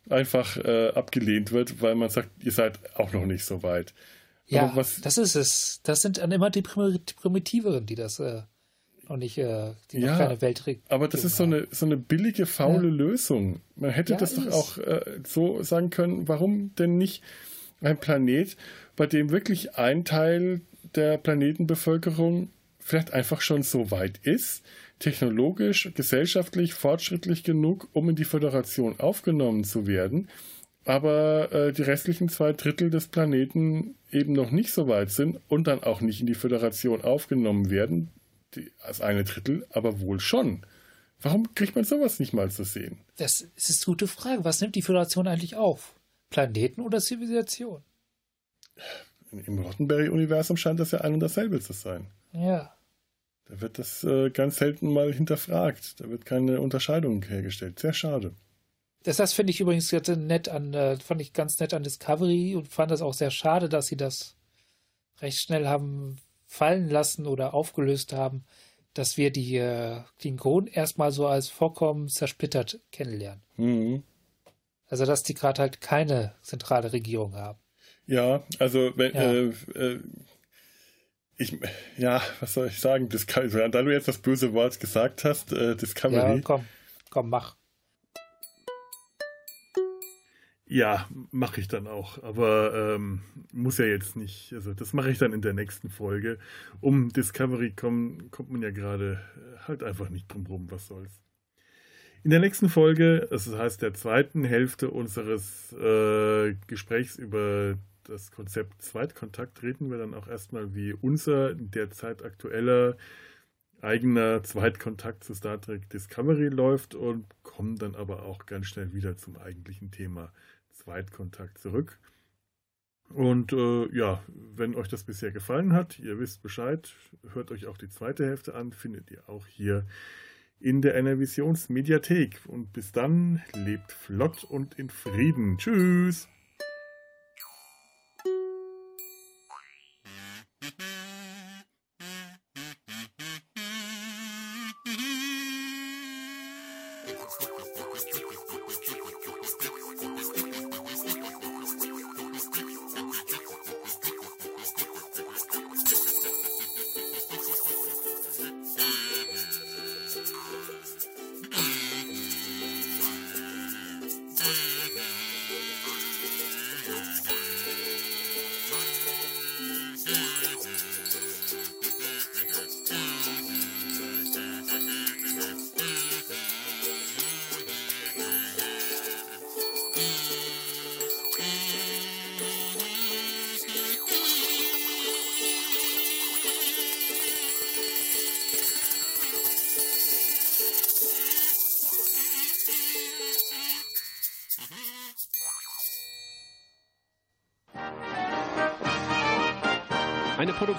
Speaker 1: einfach äh, abgelehnt wird, weil man sagt, ihr seid auch noch nicht so weit.
Speaker 2: Ja, was, das ist es. Das sind dann immer die Primitiveren, die das äh, noch nicht äh, die ja, keine Weltregierung
Speaker 1: Aber das ist so eine, so eine billige, faule ja. Lösung. Man hätte ja, das doch auch äh, so sagen können, warum denn nicht ein Planet, bei dem wirklich ein Teil der Planetenbevölkerung vielleicht einfach schon so weit ist, technologisch, gesellschaftlich fortschrittlich genug, um in die Föderation aufgenommen zu werden, aber äh, die restlichen zwei Drittel des Planeten eben noch nicht so weit sind und dann auch nicht in die Föderation aufgenommen werden, die, als eine Drittel, aber wohl schon. Warum kriegt man sowas nicht mal zu sehen?
Speaker 2: Das ist eine gute Frage. Was nimmt die Föderation eigentlich auf? Planeten oder Zivilisation?
Speaker 1: Im Rottenberry-Universum scheint das ja ein und dasselbe zu sein.
Speaker 2: Ja.
Speaker 1: Da wird das äh, ganz selten mal hinterfragt. Da wird keine Unterscheidung hergestellt. Sehr schade.
Speaker 2: Das, das finde ich übrigens ganz nett an, äh, fand ich ganz nett an Discovery und fand das auch sehr schade, dass sie das recht schnell haben fallen lassen oder aufgelöst haben, dass wir die äh, Klingonen erstmal so als vollkommen zersplittert kennenlernen. Mhm. Also, dass die gerade halt keine zentrale Regierung haben.
Speaker 1: Ja, also, wenn, ja. Äh, äh, ich, ja, was soll ich sagen? Discovery, da du jetzt das böse Wort gesagt hast, äh, Discovery.
Speaker 2: Ja, komm, komm, mach.
Speaker 1: Ja, mache ich dann auch. Aber ähm, muss ja jetzt nicht. Also das mache ich dann in der nächsten Folge. Um Discovery kommen, kommt man ja gerade äh, halt einfach nicht drum rum. Was soll's. In der nächsten Folge, das heißt der zweiten Hälfte unseres äh, Gesprächs über das Konzept Zweitkontakt, reden wir dann auch erstmal, wie unser derzeit aktueller eigener Zweitkontakt zu Star Trek Discovery läuft und kommen dann aber auch ganz schnell wieder zum eigentlichen Thema Zweitkontakt zurück. Und äh, ja, wenn euch das bisher gefallen hat, ihr wisst Bescheid, hört euch auch die zweite Hälfte an, findet ihr auch hier in der Enervisions Mediathek. Und bis dann, lebt flott und in Frieden. Tschüss!